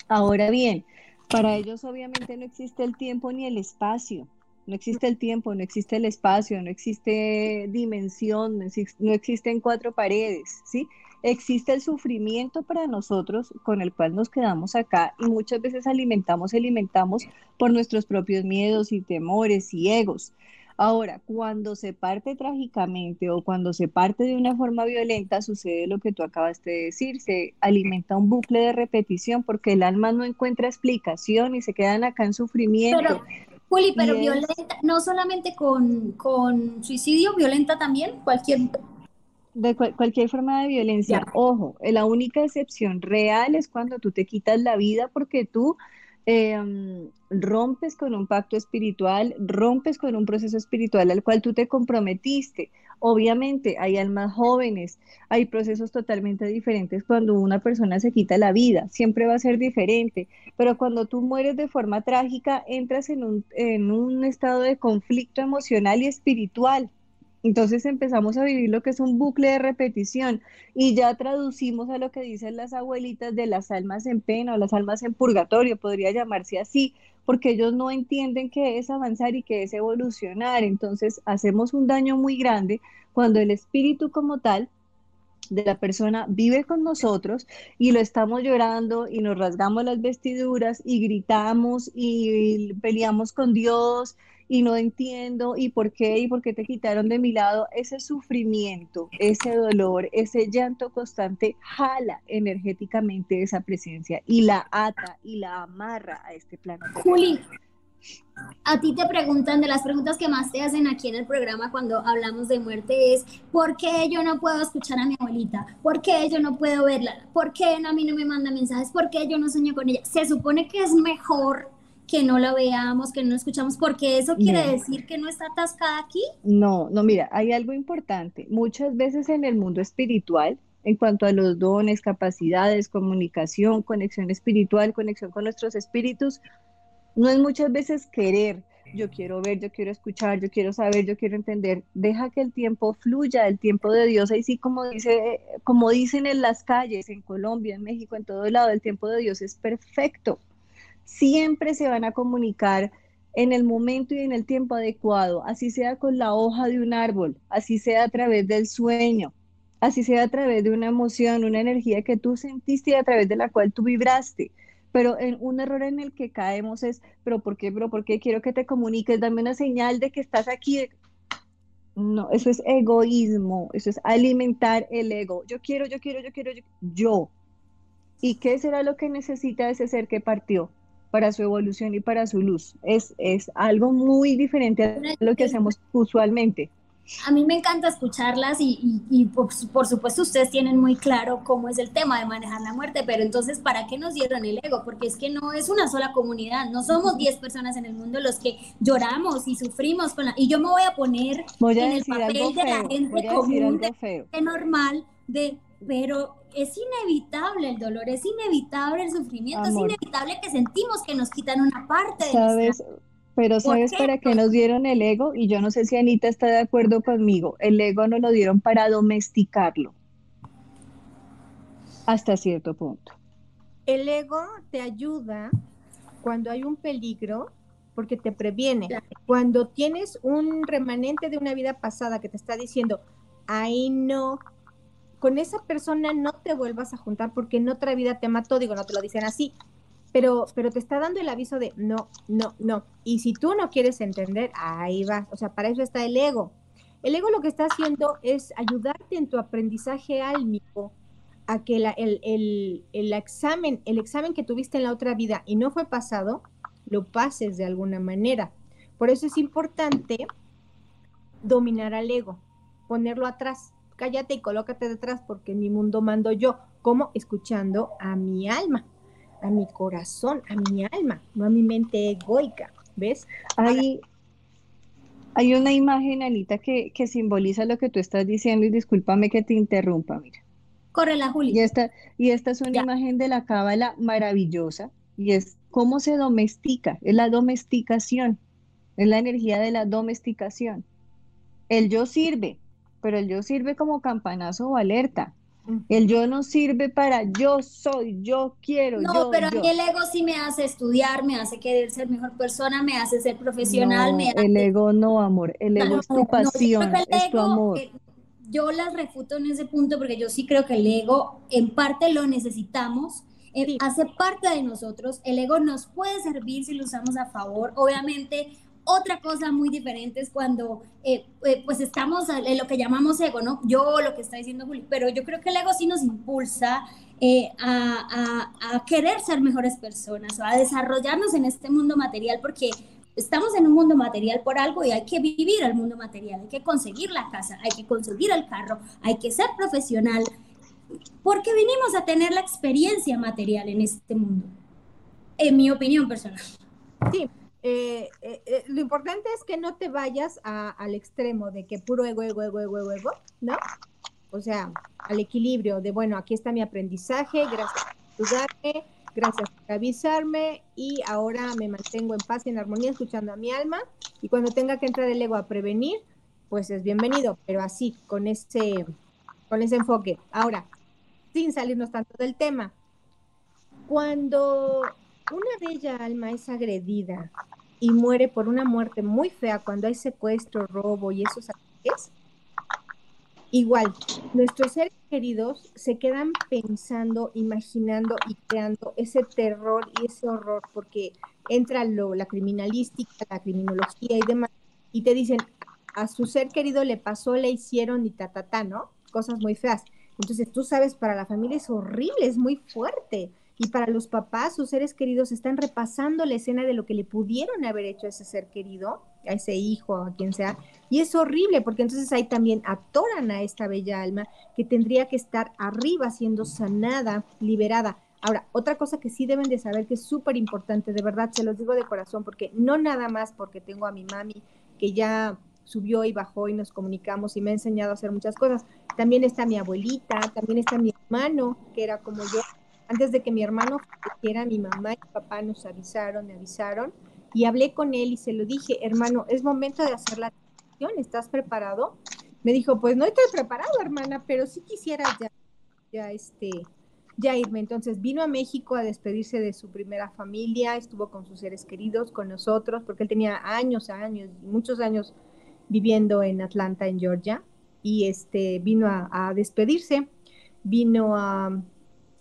Ahora bien, para ellos obviamente no existe el tiempo ni el espacio. No existe el tiempo, no existe el espacio, no existe dimensión, no, existen cuatro paredes, ¿sí? Existe el sufrimiento para nosotros con el cual nos quedamos acá y muchas veces alimentamos, alimentamos por nuestros propios miedos y temores y egos. Ahora, cuando se parte trágicamente o cuando se parte de una forma violenta, sucede lo que tú acabas de decir, se alimenta un bucle de repetición porque el alma no encuentra explicación y se quedan acá en sufrimiento. Juli, pero violenta, no solamente con, suicidio, violenta también, cualquier... De cualquier forma de violencia. Ojo, la única excepción real es cuando tú te quitas la vida porque tú Em, rompes con un pacto espiritual, rompes con un proceso espiritual al cual tú te comprometiste. Obviamente hay almas jóvenes, hay procesos totalmente diferentes cuando una persona se quita la vida, siempre va a ser diferente, pero cuando tú mueres de forma trágica, entras en un, en un estado de conflicto emocional y espiritual. Entonces empezamos a vivir lo que es un bucle de repetición y ya traducimos a lo que dicen las abuelitas de las almas en pena o las almas en purgatorio, podría llamarse así, porque ellos no entienden qué es avanzar y qué es evolucionar. Entonces hacemos un daño muy grande cuando el espíritu como tal de la persona vive con nosotros y lo estamos llorando y nos rasgamos las vestiduras y gritamos y peleamos con Dios y no entiendo y por qué y por qué te quitaron de mi lado, ese sufrimiento, ese dolor, ese llanto constante jala energéticamente esa presencia y la ata y la amarra a este plano. Juli, a ti te preguntan, de las preguntas que más te hacen aquí en el programa cuando hablamos de muerte es, ¿por qué yo no puedo escuchar a mi abuelita? ¿Por qué yo no puedo verla? ¿Por qué a mí no me manda mensajes? ¿Por qué yo no sueño con ella? Se supone que es mejor que no la veamos, que no escuchamos, porque eso quiere decir que no está atascada aquí. No, no, mira, hay algo importante. Muchas veces en el mundo espiritual, en cuanto a los dones, capacidades, comunicación, conexión espiritual, conexión con nuestros espíritus, no es muchas veces querer, yo quiero ver, yo quiero escuchar, yo quiero saber, yo quiero entender. Deja que el tiempo fluya, el tiempo de Dios. Ahí sí, como dice, como dicen en las calles, en Colombia, en México, en todo lado, el tiempo de Dios es perfecto siempre se van a comunicar en el momento y en el tiempo adecuado, así sea con la hoja de un árbol, así sea a través del sueño, así sea a través de una emoción, una energía que tú sentiste y a través de la cual tú vibraste. Pero un error en el que caemos es, pero ¿por qué, pero por qué quiero que te comuniques? Dame una señal de que estás aquí. No, eso es egoísmo, eso es alimentar el ego. Yo quiero, yo quiero, yo quiero, yo. yo. ¿Y qué será lo que necesita ese ser que partió? Para su evolución y para su luz. Es, es algo muy diferente a lo que hacemos usualmente. A mí me encanta escucharlas y, y, por, supuesto ustedes tienen muy claro cómo es el tema de manejar la muerte, pero entonces, ¿para qué nos dieron el ego? Porque es que no es una sola comunidad, no somos 10 personas en el mundo los que lloramos y sufrimos con la... Y yo me voy a poner en el papel de la gente común, de, normal, de, pero es inevitable el dolor, es inevitable el sufrimiento, es inevitable que sentimos que nos quitan una parte de ¿Sabes? Pero ¿sabes para qué nos dieron el ego? Y yo no sé si Anita está de acuerdo conmigo. El ego nos lo dieron para domesticarlo. Hasta cierto punto. El ego te ayuda cuando hay un peligro porque te previene. Cuando tienes un remanente de una vida pasada que te está diciendo, ahí no, con esa persona no te vuelvas a juntar porque en otra vida te mató, digo, no te lo dicen así, pero, pero te está dando el aviso de no, no, no. Y si tú no quieres entender, ahí va. O sea, para eso está el ego. El ego lo que está haciendo es ayudarte en tu aprendizaje álmico a que el, el, examen, el examen que tuviste en la otra vida y no fue pasado, lo pases de alguna manera. Por eso es importante dominar al ego, ponerlo atrás cállate y colócate detrás porque en mi mundo mando yo, como escuchando a mi alma, a mi corazón, a mi alma, no a mi mente egoica, ¿ves? Hay, hay una imagen, Anita, que, que simboliza lo que tú estás diciendo y discúlpame que te interrumpa, mira. Corre la Juli. Y esta, y esta es una imagen de la cábala maravillosa y es cómo se domestica, es la domesticación, es la energía de la domesticación. El yo sirve, pero el yo sirve como campanazo o alerta. El yo no sirve para yo soy, yo quiero. No, pero a mí el ego sí me hace estudiar, me hace querer ser mejor persona, me hace ser profesional. me El ego no, amor. El ego es *laughs* tu pasión, es tu amor. Eh, yo las refuto en ese punto porque yo sí creo que el ego en parte lo necesitamos. Eh, hace parte de nosotros, el ego nos puede servir si lo usamos a favor. Obviamente, otra cosa muy diferente es cuando eh, eh, pues estamos en lo que llamamos ego, ¿no? Yo lo que está diciendo Juli, pero yo creo que el ego sí nos impulsa eh, a, a, querer ser mejores personas o a desarrollarnos en este mundo material porque estamos en un mundo material por algo y hay que vivir el mundo material, hay que conseguir la casa, hay que conseguir el carro, hay que ser profesional, porque vinimos a tener la experiencia material en este mundo, en mi opinión personal. Sí, eh, eh, eh, lo importante es que no te vayas al extremo de que puro ego, ego, ego, ego, ego, ¿no? O sea, al equilibrio de, bueno, aquí está mi aprendizaje, gracias por ayudarme, gracias por avisarme y ahora me mantengo en paz y en armonía escuchando a mi alma y cuando tenga que entrar el ego a prevenir, pues es bienvenido, pero así, con ese, con ese enfoque. Ahora, sin salirnos tanto del tema, cuando una bella alma es agredida y muere por una muerte muy fea cuando hay secuestro, robo y esos ataques, igual, nuestros seres queridos, se quedan pensando, imaginando y creando ese terror y ese horror, porque entra lo, la criminalística, la criminología y demás, y te dicen, a su ser querido le pasó, le hicieron y ta, ta, ta, ¿no? Cosas muy feas. Entonces tú sabes, para la familia es horrible, es muy fuerte. Y para los papás, sus seres queridos están repasando la escena de lo que le pudieron haber hecho a ese ser querido, a ese hijo, a quien sea. Y es horrible porque entonces ahí también atoran a esta bella alma que tendría que estar arriba siendo sanada, liberada. Ahora, otra cosa que sí deben de saber que es súper importante, de verdad, se los digo de corazón, porque no nada más porque tengo a mi mami que ya subió y bajó y nos comunicamos y me ha enseñado a hacer muchas cosas. También está mi abuelita, también está mi hermano, que era como yo, antes de que mi hermano falleciera, mi mamá y mi papá nos avisaron, me avisaron, y hablé con él y se lo dije, hermano, es momento de hacer la transición, ¿estás preparado? Me dijo, pues no estoy preparado, hermana, pero sí quisiera ya, ya este, ya irme. Entonces vino a México a despedirse de su primera familia, estuvo con sus seres queridos, con nosotros, porque él tenía años, años, muchos años viviendo en Atlanta, en Georgia, y este vino a, despedirse, vino a,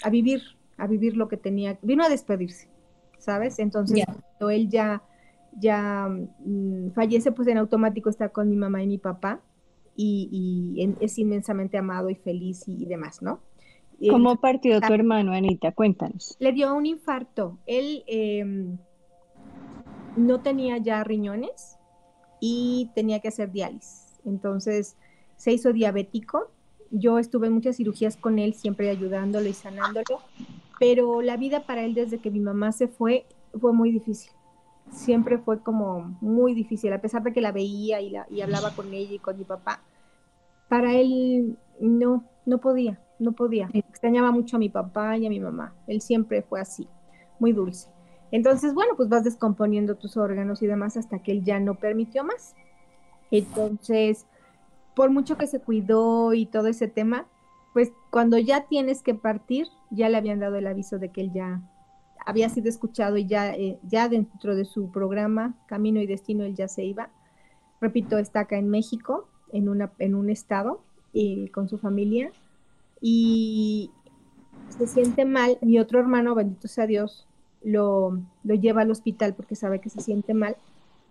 a vivir a vivir lo que tenía, vino a despedirse, ¿sabes? Entonces, cuando él ya, ya mm, fallece, pues en automático está con mi mamá y mi papá y, es inmensamente amado y feliz y, demás, ¿no? ¿Cómo partió tu hermano, Anita? Cuéntanos. Le dio un infarto. Él em, no tenía ya riñones y tenía que hacer diálisis. Entonces se hizo diabético. Yo estuve en muchas cirugías con él, siempre ayudándolo y sanándolo pero la vida para él desde que mi mamá se fue fue muy difícil. Siempre fue como muy difícil, a pesar de que la veía y, la, y hablaba con ella y con mi papá. Para él no, no podía, no podía. Extrañaba mucho a mi papá y a mi mamá. Él siempre fue así, muy dulce. Entonces, bueno, pues vas descomponiendo tus órganos y demás hasta que él ya no permitió más. Entonces, por mucho que se cuidó y todo ese tema, pues cuando ya tienes que partir, ya le habían dado el aviso de que él ya había sido escuchado y ya, eh, ya dentro de su programa Camino y Destino él ya se iba. Repito, está acá en México, en, una, en un estado, y con su familia, y se siente mal. Mi otro hermano, bendito sea Dios, lo, lo lleva al hospital porque sabe que se siente mal,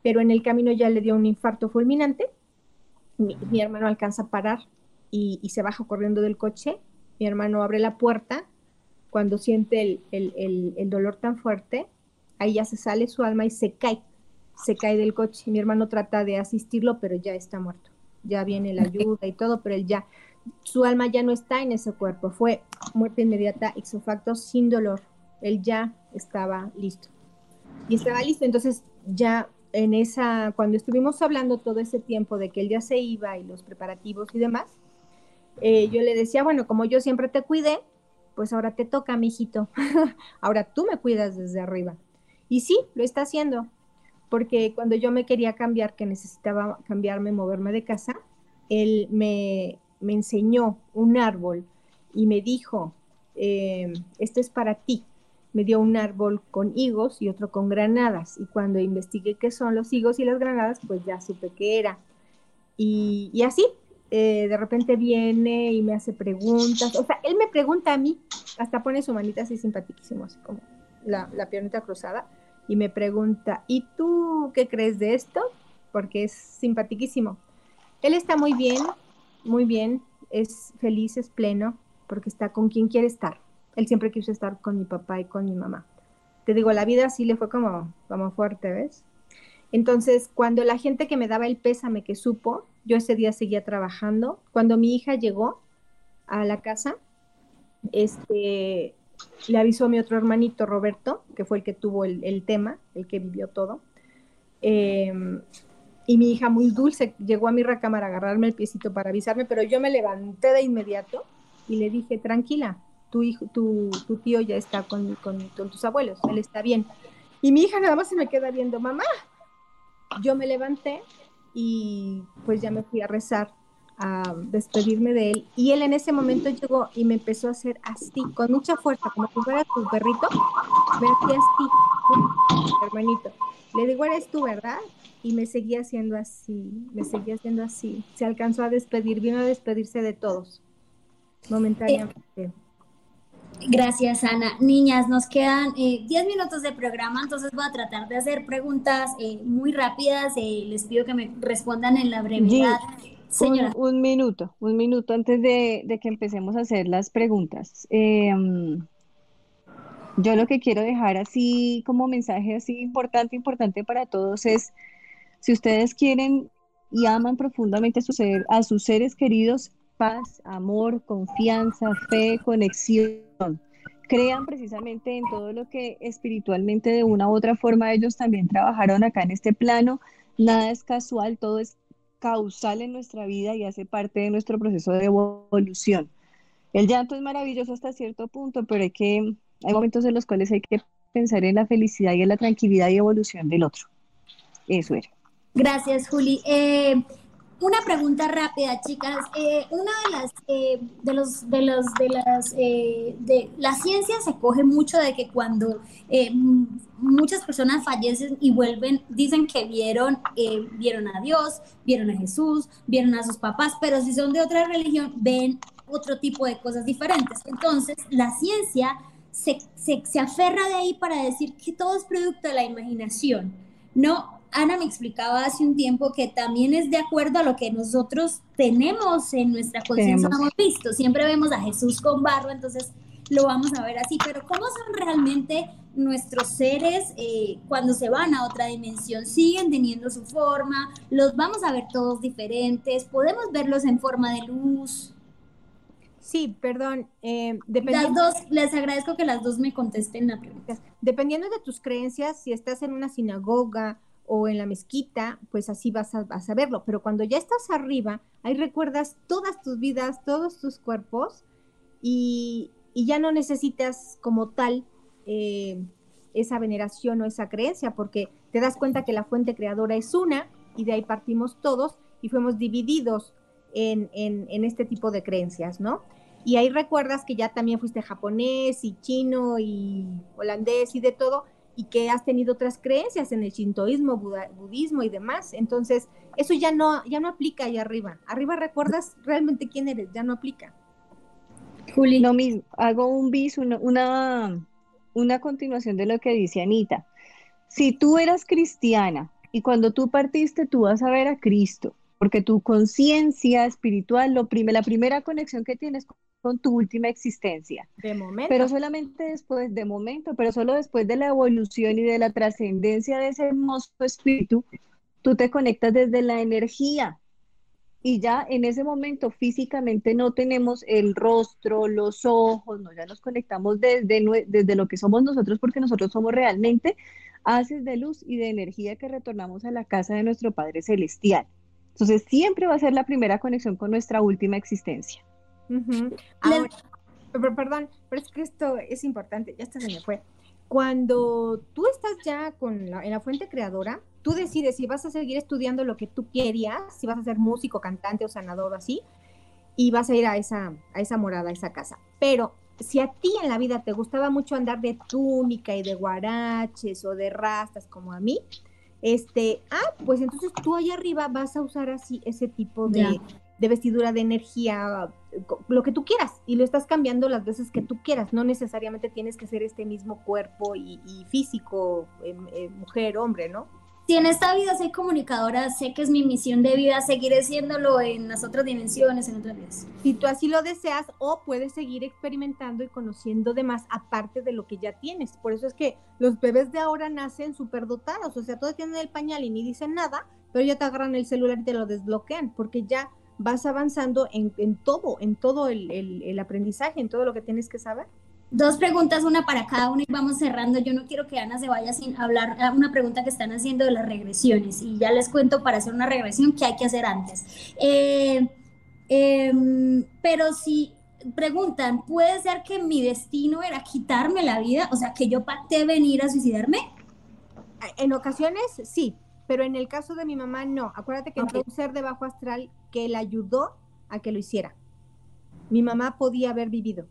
pero en el camino ya le dio un infarto fulminante. Mi, mi hermano alcanza a parar y, se baja corriendo del coche. Mi hermano abre la puerta. Cuando siente el, dolor tan fuerte, ahí ya se sale su alma y se cae, se cae del coche. Mi hermano trata de asistirlo, pero ya está muerto. Ya viene la ayuda y todo, pero él ya, su alma ya no está en ese cuerpo. Fue muerte inmediata, exofacto, sin dolor. Él ya estaba listo. Y estaba listo, entonces ya en esa, cuando estuvimos hablando todo ese tiempo de que él ya se iba y los preparativos y demás, eh, yo le decía, bueno, como yo siempre te cuidé, pues ahora te toca, mijito. *laughs* ahora tú me cuidas desde arriba. Y sí, lo está haciendo, porque cuando yo me quería cambiar, que necesitaba cambiarme, moverme de casa, él me, me enseñó un árbol y me dijo, eh, esto es para ti. Me dio un árbol con higos y otro con granadas. Y cuando investigué qué son los higos y las granadas, pues ya supe qué era. Y, y así, eh, de repente viene y me hace preguntas. O sea, él me pregunta a mí, hasta pone su manita así simpaticísimo, así como la, la piernita cruzada, y me pregunta, ¿y tú qué crees de esto? Porque es simpaticísimo. Él está muy bien, muy bien, es feliz, es pleno, porque está con quien quiere estar. Él siempre quiso estar con mi papá y con mi mamá. Te digo, la vida sí le fue como, como fuerte, ¿ves? Entonces, cuando la gente que me daba el pésame que supo, yo ese día seguía trabajando. Cuando mi hija llegó a la casa, este, le avisó a mi otro hermanito Roberto, que fue el que tuvo el, tema, el que vivió todo. Em, y mi hija muy dulce llegó a mi recámara a agarrarme el piecito para avisarme, pero yo me levanté de inmediato y le dije, tranquila, tu, hijo, tu, tío ya está con, con tus abuelos, él está bien. Y mi hija nada más se me queda viendo, mamá, yo me levanté y pues ya me fui a rezar, a despedirme de él. Y él en ese momento llegó y me empezó a hacer así, con mucha fuerza, como si fuera tu perrito. Me hacía así, hermanito. Le digo, eres tú, ¿verdad? Y me seguía haciendo así, me seguía haciendo así. Se alcanzó a despedir, vino a despedirse de todos. momentáneamente. Gracias, Ana. Niñas, nos quedan 10 eh, minutos de programa, entonces voy a tratar de hacer preguntas eh, muy rápidas. Eh, les pido que me respondan en la brevedad. Señora. Un, minuto, un minuto antes de, de, que empecemos a hacer las preguntas. Em, yo lo que quiero dejar así como mensaje así importante, importante para todos es, si ustedes quieren y aman profundamente a, su ser, a sus seres queridos, paz, amor, confianza, fe, conexión. Crean precisamente en todo lo que espiritualmente de una u otra forma ellos también trabajaron acá en este plano. Nada es casual, todo es causal en nuestra vida y hace parte de nuestro proceso de evolución. El llanto es maravilloso hasta cierto punto, pero hay que hay momentos en los cuales hay que pensar en la felicidad y en la tranquilidad y evolución del otro. Eso era. Gracias, Juli. Eh, una pregunta rápida, chicas. Eh, una de las, eh, de los, de los, de las, eh, de la ciencia se coge mucho de que cuando muchas personas fallecen y vuelven, dicen que vieron, vieron a Dios, vieron a Jesús, vieron a sus papás, pero si son de otra religión, ven otro tipo de cosas diferentes. Entonces, la ciencia se, se, se aferra de ahí para decir que todo es producto de la imaginación. No, Ana me explicaba hace un tiempo que también es de acuerdo a lo que nosotros tenemos en nuestra conciencia, hemos visto. Siempre vemos a Jesús con barro, entonces lo vamos a ver así, pero ¿cómo son realmente nuestros seres eh, cuando se van a otra dimensión? ¿Siguen teniendo su forma? ¿Los vamos a ver todos diferentes? ¿Podemos verlos en forma de luz? Sí, perdón. Eh, las dos, les agradezco que las dos me contesten la pregunta. Dependiendo de tus creencias, si estás en una sinagoga o en la mezquita, pues así vas a, vas a verlo. Pero cuando ya estás arriba, ahí recuerdas todas tus vidas, todos tus cuerpos y, ya no necesitas como tal eh, esa veneración o esa creencia, porque te das cuenta que la fuente creadora es una y de ahí partimos todos y fuimos divididos en, en este tipo de creencias, ¿no? Y ahí recuerdas que ya también fuiste japonés y chino y holandés y de todo, y que has tenido otras creencias en el shintoísmo, budismo y demás. Entonces, eso ya no, ya no aplica ahí arriba. Arriba recuerdas realmente quién eres, ya no aplica. Juli. Lo mismo, hago un bis, una, una, una continuación de lo que dice Anita. Si tú eras cristiana y cuando tú partiste, tú vas a ver a Cristo, porque tu conciencia espiritual, lo la primera conexión que tienes con tu última existencia. De momento. Pero solamente después, de momento, pero solo después de la evolución y de la trascendencia de ese hermoso espíritu, tú te conectas desde la energía. Y ya en ese momento físicamente no tenemos el rostro, los ojos, no, ya nos conectamos desde, desde lo que somos nosotros porque nosotros somos realmente haces de luz y de energía que retornamos a la casa de nuestro Padre Celestial. Entonces siempre va a ser la primera conexión con nuestra última existencia perdón, pero es que esto es importante, ya está se me fue. Cuando tú estás ya con en la fuente creadora, tú decides si vas a seguir estudiando lo que tú querías, si vas a ser músico, cantante o sanador o así, y vas a ir a esa, a esa morada, a esa casa. Pero si a ti en la vida te gustaba mucho andar de túnica y de guaraches o de rastas como a mí, este, ah, pues entonces tú allá arriba vas a usar así ese tipo de, de vestidura, de energía, lo que tú quieras y lo estás cambiando las veces que tú quieras. No necesariamente tienes que ser este mismo cuerpo y, físico, em, eh, mujer, hombre, ¿no? Si en esta vida soy comunicadora, sé que es mi misión de vida, seguiré siéndolo en las otras dimensiones, en otras vidas. Si tú así lo deseas, o puedes seguir experimentando y conociendo de más aparte de lo que ya tienes. Por eso es que los bebés de ahora nacen súper dotados, o sea, todos tienen el pañal y ni dicen nada, pero ya te agarran el celular y te lo desbloquean, porque ya vas avanzando en, todo, en todo el, aprendizaje, en todo lo que tienes que saber. Dos preguntas, una para cada uno y vamos cerrando. Yo no quiero que Ana se vaya sin hablar una pregunta que están haciendo de las regresiones y ya les cuento para hacer una regresión qué hay que hacer antes. Eh, em, pero si preguntan, ¿puede ser que mi destino era quitarme la vida? O sea, que yo pacté venir a suicidarme. En ocasiones sí, pero en el caso de mi mamá no. Acuérdate que entró un ser de bajo astral que la ayudó a que lo hiciera. Mi mamá podía haber vivido.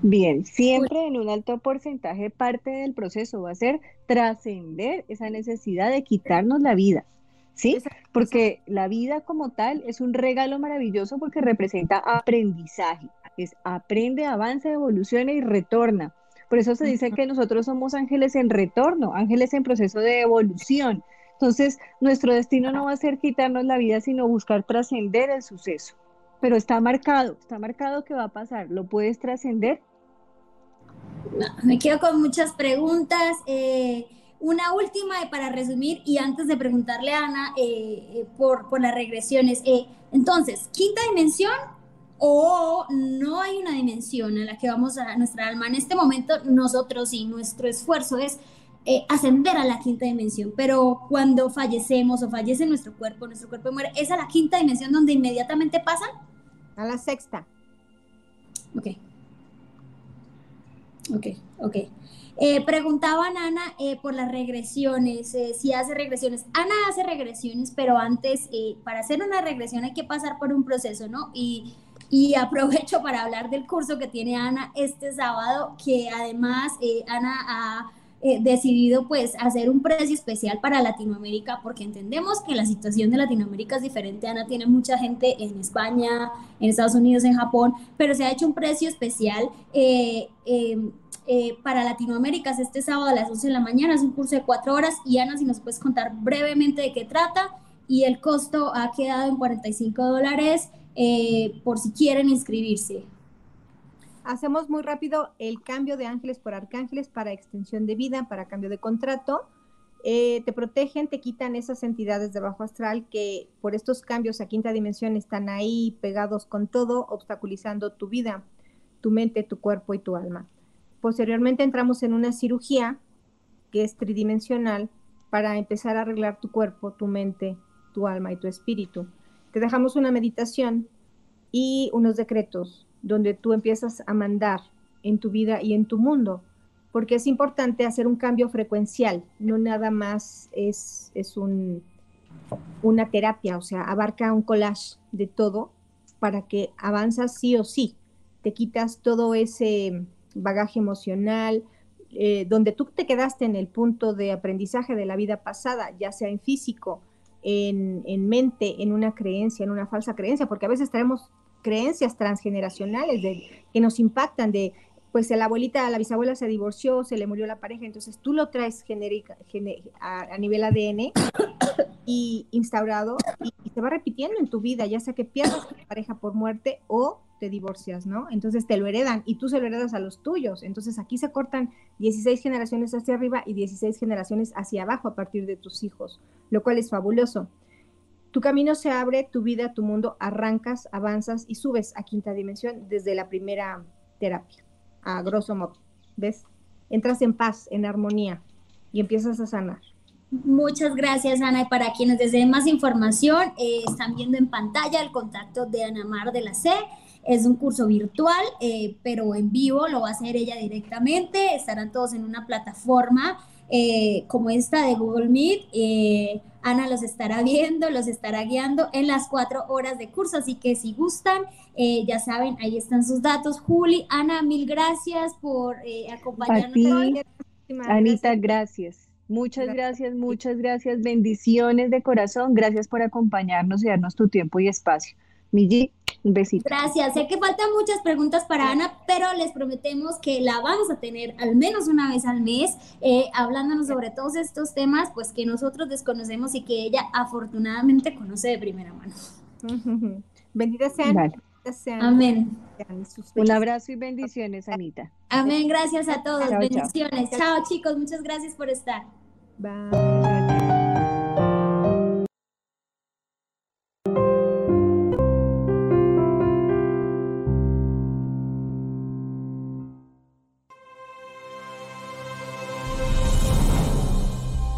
Bien, siempre en un alto porcentaje parte del proceso va a ser trascender esa necesidad de quitarnos la vida. ¿sí? Porque la vida como tal es un regalo maravilloso porque representa aprendizaje, es aprende, avanza, evoluciona y retorna. Por eso se dice que nosotros somos ángeles en retorno, ángeles en proceso de evolución. Entonces, nuestro destino no va a ser quitarnos la vida, sino buscar trascender el suceso. Pero está marcado, está marcado que va a pasar. ¿Lo puedes trascender? me quedo con muchas preguntas. Eh, una última para resumir y antes de preguntarle a Ana eh, eh, por, por, las regresiones. entonces, quinta dimensión o no hay una dimensión a la que vamos a nuestra alma. En este momento nosotros y nuestro esfuerzo es ascender a la quinta dimensión, pero cuando fallecemos o fallece nuestro cuerpo, nuestro cuerpo muere, ¿es a la quinta dimensión donde inmediatamente pasan? A la sexta. Ok. Ok, ok. Eh, preguntaban Ana eh, por las regresiones, eh, si hace regresiones. Ana hace regresiones, pero antes, para hacer una regresión hay que pasar por un proceso, ¿no? Y, y aprovecho para hablar del curso que tiene Ana este sábado, que además Ana ha decidido pues hacer un precio especial para Latinoamérica, porque entendemos que la situación de Latinoamérica es diferente. Ana tiene mucha gente en España, en Estados Unidos, en Japón, pero se ha hecho un precio especial. Eh, para Latinoamérica es este sábado a las 11 de la mañana, es un curso de cuatro horas y Ana, si nos puedes contar brevemente de qué trata y el costo ha quedado en 45 dólares eh, por si quieren inscribirse. Hacemos muy rápido el cambio de ángeles por arcángeles para extensión de vida, para cambio de contrato. Eh, te protegen, te quitan esas entidades de bajo astral que por estos cambios a quinta dimensión están ahí pegados con todo, obstaculizando tu vida, tu mente, tu cuerpo y tu alma. Posteriormente entramos en una cirugía que es tridimensional para empezar a arreglar tu cuerpo, tu mente, tu alma y tu espíritu. Te dejamos una meditación y unos decretos donde tú empiezas a mandar en tu vida y en tu mundo, porque es importante hacer un cambio frecuencial, no nada más es, es un, una terapia, o sea, abarca un collage de todo para que avanzas sí o sí, te quitas todo ese bagaje emocional, eh, donde tú te quedaste en el punto de aprendizaje de la vida pasada, ya sea en físico, en, mente, en una creencia, en una falsa creencia, porque a veces traemos creencias transgeneracionales de, que nos impactan de, pues la abuelita, la bisabuela se divorció, se le murió la pareja, entonces tú lo traes genérica, a, nivel ADN *coughs* y instaurado y, se va repitiendo en tu vida, ya sea que pierdas a tu pareja por muerte o te divorcias, ¿no? Entonces te lo heredan y tú se lo heredas a los tuyos. Entonces aquí se cortan 16 generaciones hacia arriba y 16 generaciones hacia abajo a partir de tus hijos, lo cual es fabuloso. Tu camino se abre, tu vida, tu mundo, arrancas, avanzas y subes a quinta dimensión desde la primera terapia, a grosso modo. ¿Ves? Entras en paz, en armonía y empiezas a sanar. Muchas gracias, Ana. Y para quienes deseen más información, eh, están viendo en pantalla el contacto de Ana Mar de la C. Es un curso virtual, eh, pero en vivo lo va a hacer ella directamente. Estarán todos en una plataforma eh, como esta de Google Meet. Eh, Ana los estará viendo, los estará guiando en las cuatro horas de curso, así que si gustan, ya saben, ahí están sus datos. Juli, Ana, mil gracias por acompañarnos. hoy. Anita, gracias. Muchas gracias, muchas gracias. Bendiciones de corazón. Gracias por acompañarnos y darnos tu tiempo y espacio. Migi, un besito. Gracias. Sé que faltan muchas preguntas para Ana, pero les prometemos que la vamos a tener al menos una vez al mes, eh, hablándonos sobre todos estos temas, pues que nosotros desconocemos y que ella afortunadamente conoce de primera mano. *laughs* Benditas sean. Amén. Un abrazo y bendiciones, Anita. Amén. Gracias a todos. bendiciones. chao, chicos. Muchas gracias por estar. Bye.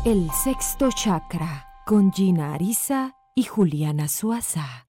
El sexto chakra con Gina Arisa y Juliana Suaza.